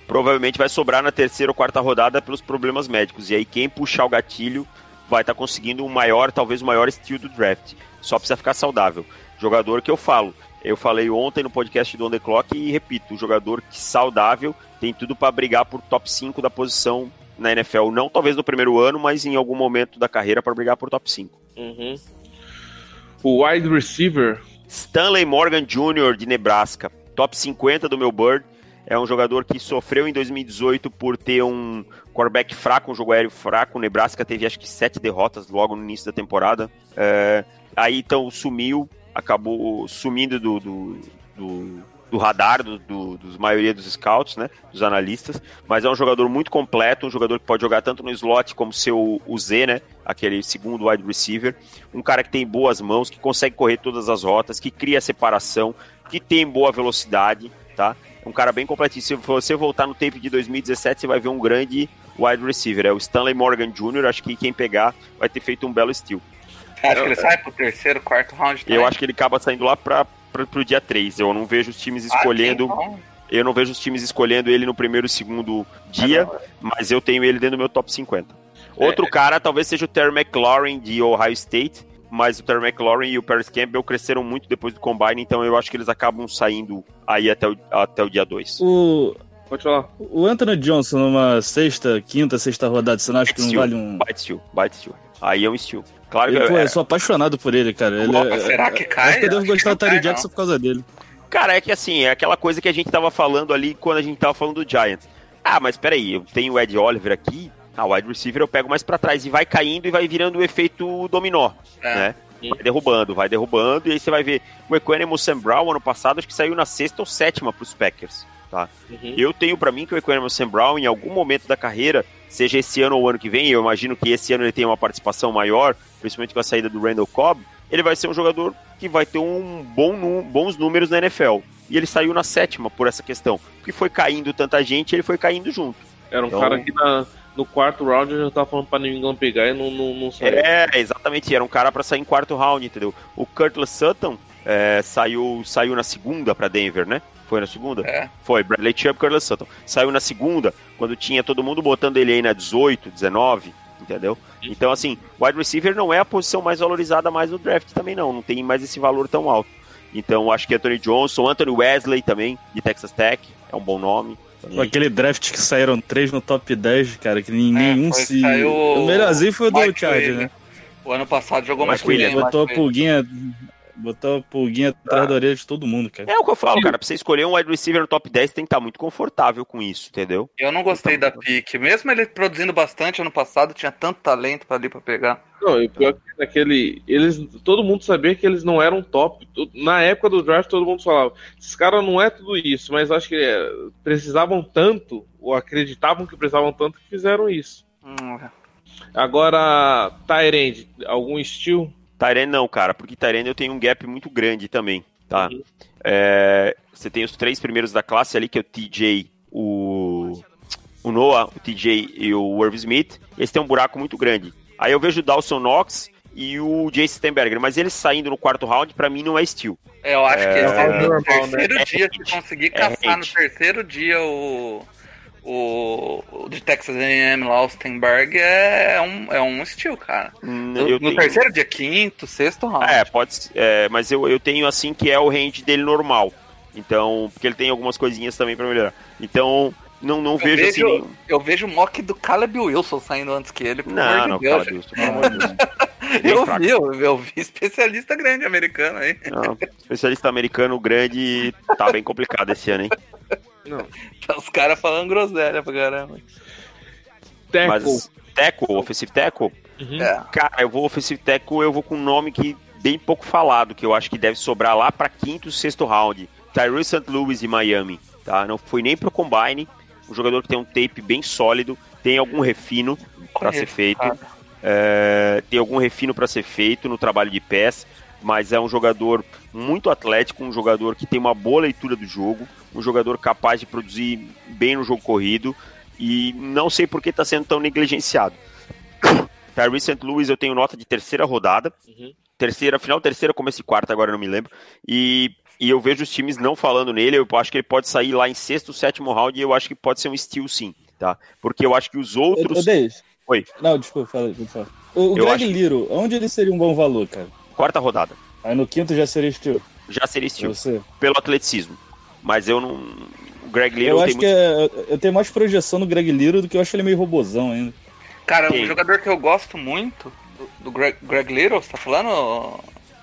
Provavelmente vai sobrar na terceira ou quarta rodada pelos problemas médicos. E aí quem puxar o gatilho vai estar conseguindo o maior, talvez o maior estilo do draft. Só precisa ficar saudável. Jogador que eu falo. Eu falei ontem no podcast do On The Clock e repito, um jogador que saudável tem tudo para brigar por top 5 da posição na NFL. Não talvez no primeiro ano, mas em algum momento da carreira para brigar por top 5. Uhum. O wide receiver, Stanley Morgan Jr. de Nebraska, top 50 do meu Bird. É um jogador que sofreu em 2018 por ter um quarterback fraco, um jogo aéreo fraco. O Nebraska teve acho que sete derrotas logo no início da temporada. É, aí então sumiu, acabou sumindo do, do, do, do radar do, do, dos maioria dos scouts, né? Dos analistas. Mas é um jogador muito completo, um jogador que pode jogar tanto no slot como ser o, Z, né? Aquele segundo wide receiver. Um cara que tem boas mãos, que consegue correr todas as rotas, que cria separação, que tem boa velocidade, tá? Um cara bem completíssimo. Se você voltar no tape de 2017, você vai ver um grande wide receiver. É o Stanley Morgan Jr. Acho que quem pegar vai ter feito um belo steal. Acho que ele sai pro terceiro, quarto round também. Eu acho que ele acaba saindo lá para pro dia 3. Eu não vejo os times escolhendo. Ah, Eu não vejo os times escolhendo ele no primeiro e segundo dia, mas eu tenho ele dentro do meu top 50. Outro cara talvez seja o Terry McLaurin de Ohio State, mas o Terry McLaurin e o Paris Campbell cresceram muito depois do Combine, então eu acho que eles acabam saindo aí até o, até o dia 2. O, pode falar. o Anthony Johnson numa sexta, quinta, sexta rodada, você não acha que não vale um. Bite steal, bite steal. Aí é um steal. Claro que pô, é, eu sou apaixonado por ele, cara. Ele Opa, é- será que cai? Acho que eu devo gostar do não cai, Jackson por causa dele. Cara, é que assim, é aquela coisa que a gente tava falando ali quando a gente tava falando do Giants. Ah, mas peraí, eu tenho o Ed Oliver aqui, ah, o wide receiver eu pego mais pra trás e vai caindo e vai virando o efeito dominó, É. né? Vai derrubando, vai derrubando, e aí você vai ver o Equanimous Sam Brown ano passado, acho que saiu na sexta ou sétima pros Packers, tá? Uhum. Eu tenho pra mim que o Equanimous Sam Brown, em algum momento da carreira, seja esse ano ou o ano que vem, eu imagino que esse ano ele tenha uma participação maior, principalmente com a saída do Randall Cobb, ele vai ser um jogador que vai ter um bom, bons números na NFL. E ele saiu na sétima por essa questão. Porque foi caindo tanta gente, ele foi caindo junto. Era um Então- cara que na- no quarto round eu já tava falando pra New England pegar e não, não, não saiu. É, exatamente, era um cara pra sair em quarto round, entendeu? O Curtis Sutton é, saiu, saiu na segunda pra Denver, né? Foi na segunda? É. Foi, Bradley Chubb, Curtis Sutton. Saiu na segunda, quando tinha todo mundo botando ele aí na 18, 19, entendeu? Então, assim, wide receiver não é a posição mais valorizada mais no draft também não, não tem mais esse valor tão alto. Então, acho que Anthony Johnson, Anthony Wesley também, de Texas Tech, é um bom nome. Aquele draft que saíram três no top 10, cara, que nem- nenhum É, foi- se. saiu O melhorzinho foi o do Williams. né? O ano passado jogou mais Williams. Botou a pulguinha. Botou a pulguinha atrás da orelha de todo mundo, cara. É o que eu falo, cara, pra você escolher um wide receiver no top 10, tem que estar muito confortável com isso, entendeu? Eu não gostei da pique. Mesmo ele produzindo bastante ano passado, tinha tanto talento pra ali pra pegar. Não, e pior que naquele. Eles, todo mundo sabia que eles não eram top. Na época do draft, todo mundo falava: esses caras não é tudo isso, mas acho que é, precisavam tanto, ou acreditavam que precisavam tanto, que fizeram isso. Hum, Agora, Tyrande, algum estilo? Tyrene não, cara, porque Tyrene eu tenho um gap muito grande também, tá? É, você tem os três primeiros da classe ali, que é o TJ, o, o Noah, o TJ e o Irv Smith. Esse tem um buraco muito grande. Aí eu vejo o Dawson Knox e o Jace Stenberger, mas eles saindo no quarto round, pra mim não é steal. É, eu acho que É, esse é, no normal, terceiro né? dia, É se conseguir É caçar no terceiro dia o. O, o de Texas A&M lá, o Stenberg, é um, é um estilo, cara. No, eu no tenho- terceiro dia, quinto, sexto round. É, pode ser, é, mas eu, eu tenho assim que é o range dele normal. Então, porque ele tem algumas coisinhas também pra melhorar. Então, não, não eu, vejo, vejo, assim. eu vejo o mock do Caleb Wilson saindo antes que ele, Não, não, Deus, gente. Deus, pelo amor de Deus. Eu fraco. vi, eu, eu vi especialista grande americano aí. Não, especialista americano grande tá bem complicado esse ano, hein? Tá os caras falando groselha pra caramba. Tackle. Mas Teco, Offensive Teco, Uhum. É. cara, eu vou Offensive Teco, eu vou com um nome que bem pouco falado, que eu acho que deve sobrar lá pra quinto, sexto round. Tyree St. Louis de Miami, tá? Não fui nem pro Combine, um jogador que tem um tape bem sólido, tem algum refino pra ser feito. cara. É, tem algum refino para ser feito no trabalho de pés, mas é um jogador muito atlético, um jogador que tem uma boa leitura do jogo, um jogador capaz de produzir bem no jogo corrido e não sei por que está sendo tão negligenciado. Tyree St. Louis eu tenho nota de terceira rodada, terceira, final terceira, começo de quarta, agora eu não me lembro, e, e eu vejo os times não falando nele, eu acho que ele pode sair lá em sexto, sétimo round e eu acho que pode ser um steal sim, tá? Porque eu acho que os outros... ô, Deis. Oi. Não, desculpa, fala, fala. O, o Greg acho- Liro, onde ele seria um bom valor, cara? Quarta rodada, Aí no quinto já seria estilo. já seria steal, Você. pelo atleticismo, mas eu não... O Greg Little Eu tem acho muito... que é, eu tenho mais projeção no Greg Liro do que eu acho ele meio robozão ainda. Cara, Quem? um jogador que eu gosto muito, do, do Greg, Greg Little, você tá falando,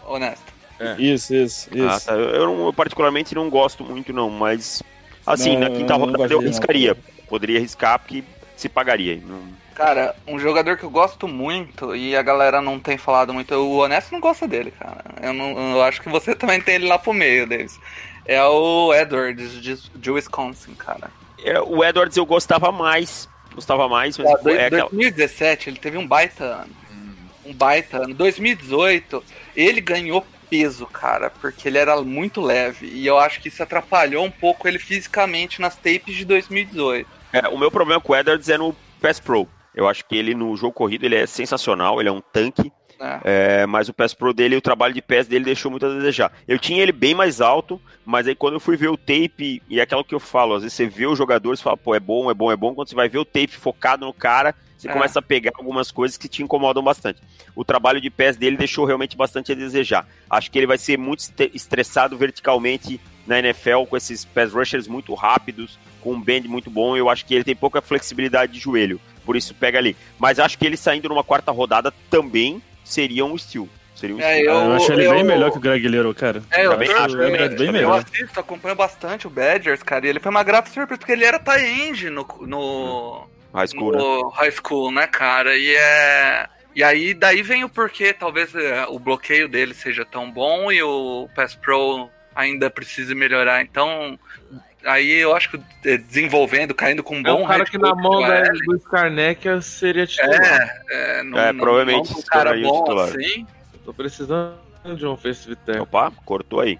honesto? Isso, isso, isso. Ah, tá. Eu, eu não- eu particularmente não gosto muito, não, mas assim, Não, na quinta rodada eu dele, não. arriscaria. Poderia arriscar porque se pagaria. Não- Cara, um jogador que eu gosto muito e a galera não tem falado muito, o Honesto não gosta dele, cara. Eu, não, eu acho que você também tem ele lá pro meio, Davis. É o Edwards de, de Wisconsin, cara. É, o Edwards eu gostava mais. Gostava mais, mas dois- é aquela. 2017 ele teve um baita ano. Um baita ano. 2018 ele ganhou peso, cara, porque ele era muito leve. E eu acho que isso atrapalhou um pouco ele fisicamente nas tapes de 2018. É, o meu problema com o Edwards é no Pass Pro. Eu acho que ele no jogo corrido ele é sensacional, ele é um tanque. né? É, mas o pass pro dele, o trabalho de pés dele deixou muito a desejar. Eu tinha ele bem mais alto, mas aí quando eu fui ver o tape, e é aquilo que eu falo, às vezes você vê o jogador e fala, pô, é bom, é bom, é bom. Quando você vai ver o tape focado no cara, você É. começa a pegar algumas coisas que te incomodam bastante. O trabalho de pés dele deixou realmente bastante a desejar. Acho que ele vai ser muito estressado verticalmente na NFL com esses pass rushers muito rápidos, com um bend muito bom. Eu acho que ele tem pouca flexibilidade de joelho, por isso pega ali. Mas acho que ele saindo numa quarta rodada também seria um steal. Seria um É, steal. eu, eu- acho ele bem eu- melhor que o Greg Liro, cara. É, eu, Também eu- acho, eu- acho bem eu melhor. assisto, acompanho bastante o Badgers, cara, e ele foi uma grata surpresa, porque ele era tie-end no, no, High school, né? no high school, né, cara? E é. E aí, daí vem o porquê, talvez é, o bloqueio dele seja tão bom e o Pass Pro ainda precise melhorar. Então, aí eu acho que é, desenvolvendo, caindo com um É bom um cara que na mão da, L, do Scarnecchia seria titular. É, é, não, É, provavelmente não um cara bom titular. assim. Tô precisando de um offensive tackle. Opa, cortou aí.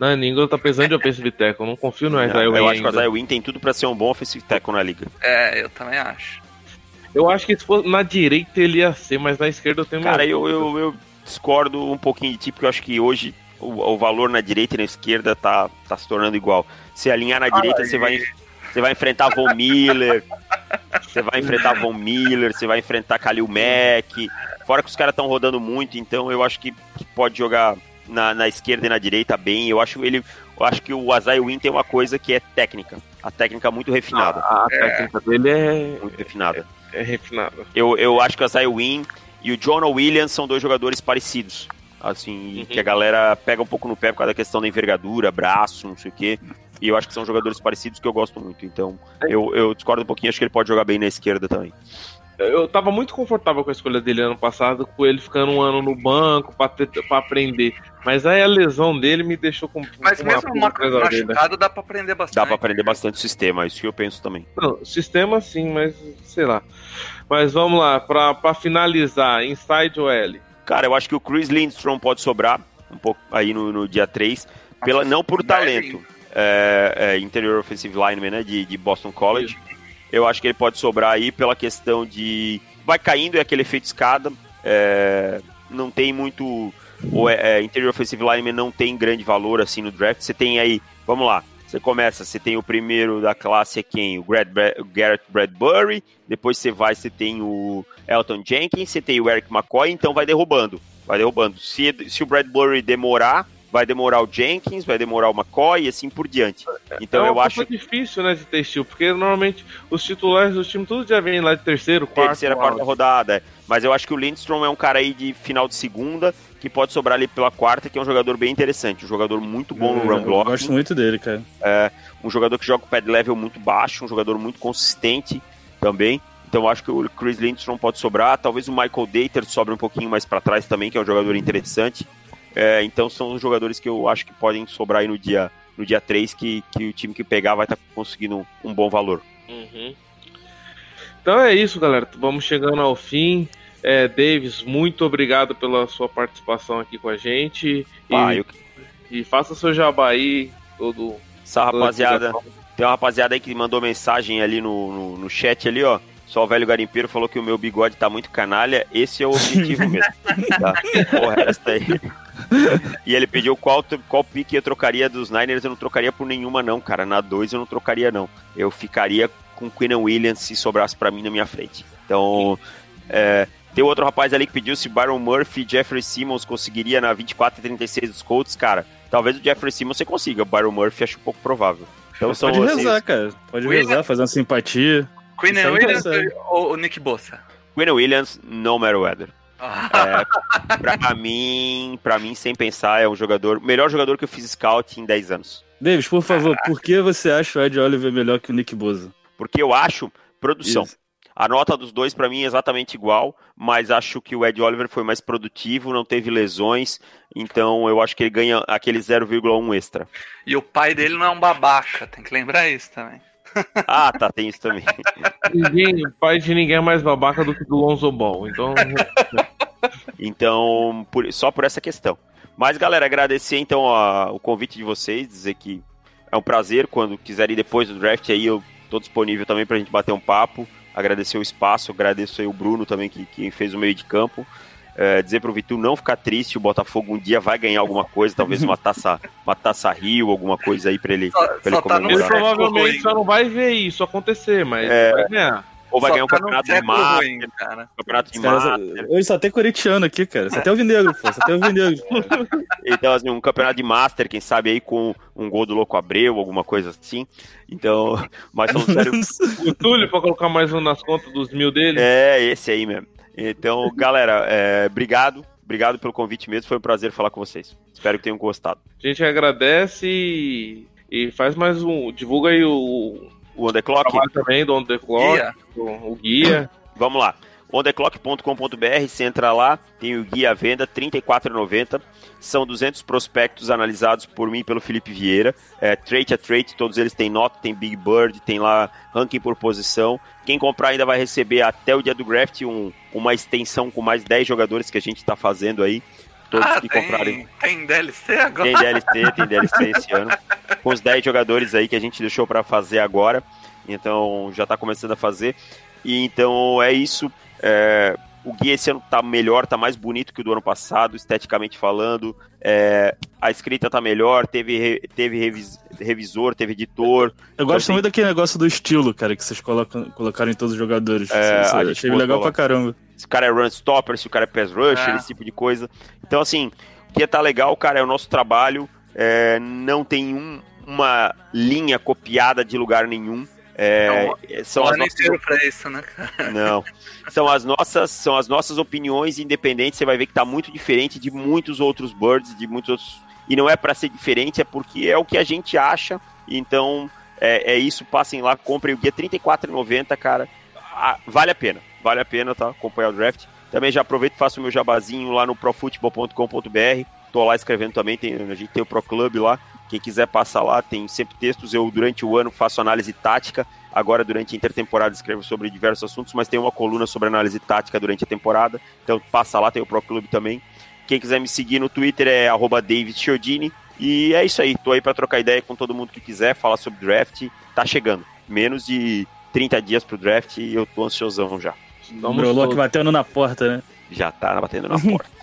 Não, England tá precisando de offensive tackle. Eu não confio no Isaiah eu Wynn acho que o. Isaiah Wynn tem tudo pra ser um bom offensive tackle na liga. É, eu também acho. Eu acho que se fosse na direita ele ia ser, mas na esquerda eu tenho Cara, eu, eu, eu discordo um pouquinho de ti, porque eu acho que hoje o, o valor na direita e na esquerda tá, tá se tornando igual. Se alinhar na direita, você vai, você vai enfrentar Von Miller, você vai enfrentar Von Miller, você vai enfrentar Khalil Mack. Fora que os caras estão rodando muito, então eu acho que, que pode jogar na, na esquerda e na direita bem. Eu acho ele. Eu acho que o Azai Win tem uma coisa que é técnica. A técnica muito refinada. A, a técnica dele é, Muito refinada. é refinada. Eu, eu acho que o Isaiah Wynn e o John Williams são dois jogadores parecidos. Assim, Uhum. que a galera pega um pouco no pé por causa da questão da envergadura, braço, não sei o quê. E eu acho que são jogadores parecidos que eu gosto muito. Então, eu, eu discordo um pouquinho, acho que ele pode jogar bem na esquerda também. Eu tava muito confortável com a escolha dele ano passado, com ele ficando um ano no banco pra, ter, pra aprender. Mas aí a lesão dele me deixou com, Mas com mesmo uma atrás da orelha. machucado dá pra aprender bastante. Dá pra aprender bastante o sistema, é isso que eu penso também. Não, sistema sim, mas sei lá. Mas vamos lá, pra, pra finalizar, inside OL. Cara, eu acho que o Chris Lindstrom pode sobrar um pouco aí no, no dia 3, pela, não por talento. É, é, interior offensive lineman né, de, de Boston College. Eu acho que ele pode sobrar aí pela questão de. Vai caindo é aquele efeito escada. é, não tem muito. O é, interior offensive lineman não tem grande valor assim no draft. Você tem aí. Vamos lá. Você começa, você tem o primeiro da classe é quem? O o Garrett Bradbury. Depois você vai, você tem o Elton Jenkins, você tem o Eric McCoy, então vai derrubando. Vai derrubando. Se, se o Bradbury demorar, vai demorar o Jenkins, vai demorar o McCoy e assim por diante. Então é eu acho difícil, né, de ter estilo, porque normalmente os titulares do time tudo já vem lá de terceiro, quarto. terceira, quarta rodada. é. Mas eu acho que o Lindstrom é um cara aí de final de segunda, que pode sobrar ali pela quarta, que é um jogador bem interessante. Um jogador muito bom no run eu block. gosto muito dele, cara. Um jogador que joga com pad level muito baixo, um jogador muito consistente também. Então eu acho que o Chris Lindstrom pode sobrar. Talvez o Michael Dater sobre um pouquinho mais para trás também, que é um jogador interessante. É, então são os jogadores que eu acho que podem sobrar aí no dia, no dia 3, que, que o time que pegar vai estar conseguindo um, um bom valor. Uhum. Então é isso, galera. Vamos chegando ao fim. É, Davis, muito obrigado pela sua participação aqui com a gente. E, Ah, eu- e faça seu jabá aí, todo. Essa rapaziada, tem uma rapaziada aí que mandou mensagem ali no, no, no chat ali, ó. Só o velho garimpeiro falou que o meu bigode tá muito canalha. Esse é o objetivo mesmo. Tá? Porra, essa aí. E ele pediu qual, qual pique eu trocaria dos Niners. Eu não trocaria por nenhuma, não, cara. Na 2 eu não trocaria, não. Eu ficaria com Quinn Williams se sobrasse pra mim na minha frente. Então, é, tem outro rapaz ali que pediu se Byron Murphy e Jeffrey Simmons conseguiria na 24 e 36 dos Colts, cara. Talvez o Jeffrey Simmons você consiga. O Byron Murphy acho um pouco provável. Então são Pode assim, rezar, cara. Pode William- rezar, fazer uma simpatia. Queen aí Williams ou o Nick Bossa? Quinn Williams, no matter weather. Ah, É, pra mim, pra mim, sem pensar, é um jogador, o melhor jogador que eu fiz scout em 10 anos. Davis, por favor, por que você acha o Ed Oliver melhor que o Nick Boza? Porque eu acho produção. Isso. A nota dos dois pra mim é exatamente igual, mas acho que o Ed Oliver foi mais produtivo, não teve lesões, então eu acho que ele ganha aquele 0,1 extra. E o pai dele não é um babaca, tem que lembrar isso também. Ah, tá, tem isso também. Ninguém, pai de ninguém é mais babaca do que do Lonzo Ball. Então, Então, por- só por essa questão. Mas, galera, agradecer então a- o convite de vocês, dizer que é um prazer. Quando quiserem ir depois do draft aí, eu tô disponível também pra gente bater um papo. Agradecer o espaço, agradeço aí o Bruno também, que, que fez o meio de campo. É, dizer pro Vitor não ficar triste, o Botafogo um dia vai ganhar alguma coisa, talvez uma taça, uma taça Rio, alguma coisa aí pra ele, Só, pra ele só tá comemorar. século provavelmente só não vai ver isso acontecer, mas É. vai ganhar. Ou vai Só ganhar um tá campeonato de Master, ruim, cara. campeonato de Os caras- Master. Hoje só tem corintiano aqui, cara. Só tem alvinegro, pô. Só tem alvinegro. Então, assim, um campeonato de Master, quem sabe aí com um gol do Louco Abreu, alguma coisa assim. Então, mas falando sério, O Túlio pra colocar mais um nas contas dos mil dele. É, esse aí mesmo. Então, galera, é, obrigado. Obrigado pelo convite mesmo. Foi um prazer falar com vocês. Espero que tenham gostado. A gente agradece e, e faz mais um. Divulga aí o, O On The Clock, também do On The Clock, Guia. O, guia. vamos lá. ondeclock.com.br, você entra lá, tem o guia à venda, R$ 34,90. São 200 prospectos analisados por mim e pelo Felipe Vieira. É, trait a trait, todos eles têm nota, tem Big Bird, tem lá ranking por posição. Quem comprar ainda vai receber até o dia do draft um- uma extensão com mais 10 jogadores que a gente está fazendo aí. Todos ah, que tem, comprarem. tem DLC agora? Tem DLC, tem DLC esse ano. Com os 10 jogadores aí que a gente deixou pra fazer agora. Então já tá começando a fazer. E então é isso. É, o guia esse ano tá melhor, tá mais bonito que o do ano passado, esteticamente falando. É, a escrita tá melhor, teve, teve revis- revisor, teve editor. Eu gosto Também. muito daquele negócio do estilo, cara, que vocês colocam, colocaram em todos os jogadores. É, Isso- achei legal pra caramba. Se o cara é run stopper, se o cara é pass rusher, É. esse tipo de coisa. Então, assim, o que tá legal, cara, é o nosso trabalho. é, não tem um- uma linha copiada de lugar nenhum. É, são o as ano nossas pra isso, né, cara? não. São as nossas, são as nossas opiniões independentes. Você vai ver que tá muito diferente de muitos outros birds, de muitos outros. E não é para ser diferente, é porque é o que a gente acha. Então é, é isso. Passem lá, comprem o guia R$ 34,90, cara. Ah, vale a pena, vale a pena, tá? Acompanhar o draft. Também já aproveito e faço o meu jabazinho lá no profutebol.com.br. Tô lá escrevendo também, tem, a gente tem o Pro Club lá. Quem quiser passar lá, tem sempre textos. Eu, durante o ano, faço análise tática. Agora, durante a intertemporada, escrevo sobre diversos assuntos, mas tem uma coluna sobre análise tática durante a temporada. Então, passa lá, tem o Pro Club também. Quem quiser me seguir no Twitter é arroba David Chiodini. E é isso aí, tô aí pra trocar ideia com todo mundo que quiser, falar sobre draft. Tá chegando. Menos de 30 dias pro draft e eu tô ansiosão já. Brolock todos- batendo na porta, né? Já tá batendo na porta.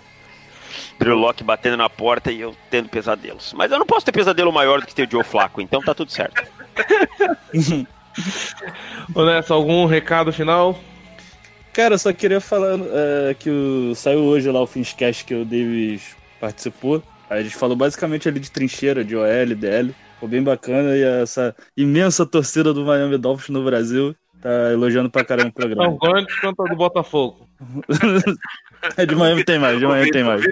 Drew Locke batendo na porta e eu tendo pesadelos. Mas eu não posso ter pesadelo maior do que ter o Joe Flaco, então tá tudo certo. Ô, Nessa, algum recado final? Cara, eu só queria falar é, que o, saiu hoje lá o Finscast que o Davis participou. Aí a gente falou basicamente ali de trincheira, de OL, DL. Ficou bem bacana e essa imensa torcida do Miami Dolphins no Brasil tá elogiando pra caramba o Não, programa. antes quanto a do Botafogo. É, de Miami tem mais, de Miami tem mais.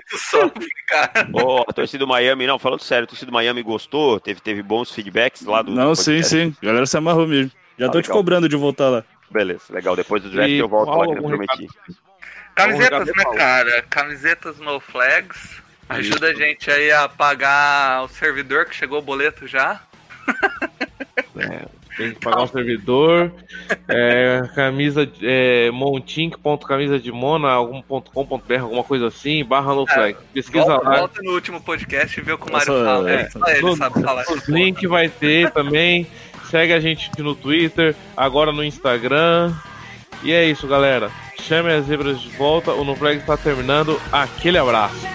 Ô, a torcida do Miami, não, falando sério, a torcida do Miami gostou, teve, teve bons feedbacks lá do. Não, do sim, sim. A galera se amarrou mesmo. Já Ah, tô te legal. cobrando de voltar lá. Beleza, legal. Depois do draft E eu volto lá que eu prometi. Camisetas, né, cara? Camisetas no flags. Ajuda a gente aí a pagar o servidor que chegou o boleto já. Tem que pagar o servidor. É, camisa é, montink.camisademona.com.br, alguma coisa assim, barra no é, flag. Pesquisa volta, lá. Volta no último podcast e vê o que o Mário fala. É, é, só ele sabe falar. Link vai ter também. Segue a gente no Twitter, agora no Instagram. E é isso, galera. Chame as zebras de volta. O No Flag está terminando. Aquele abraço.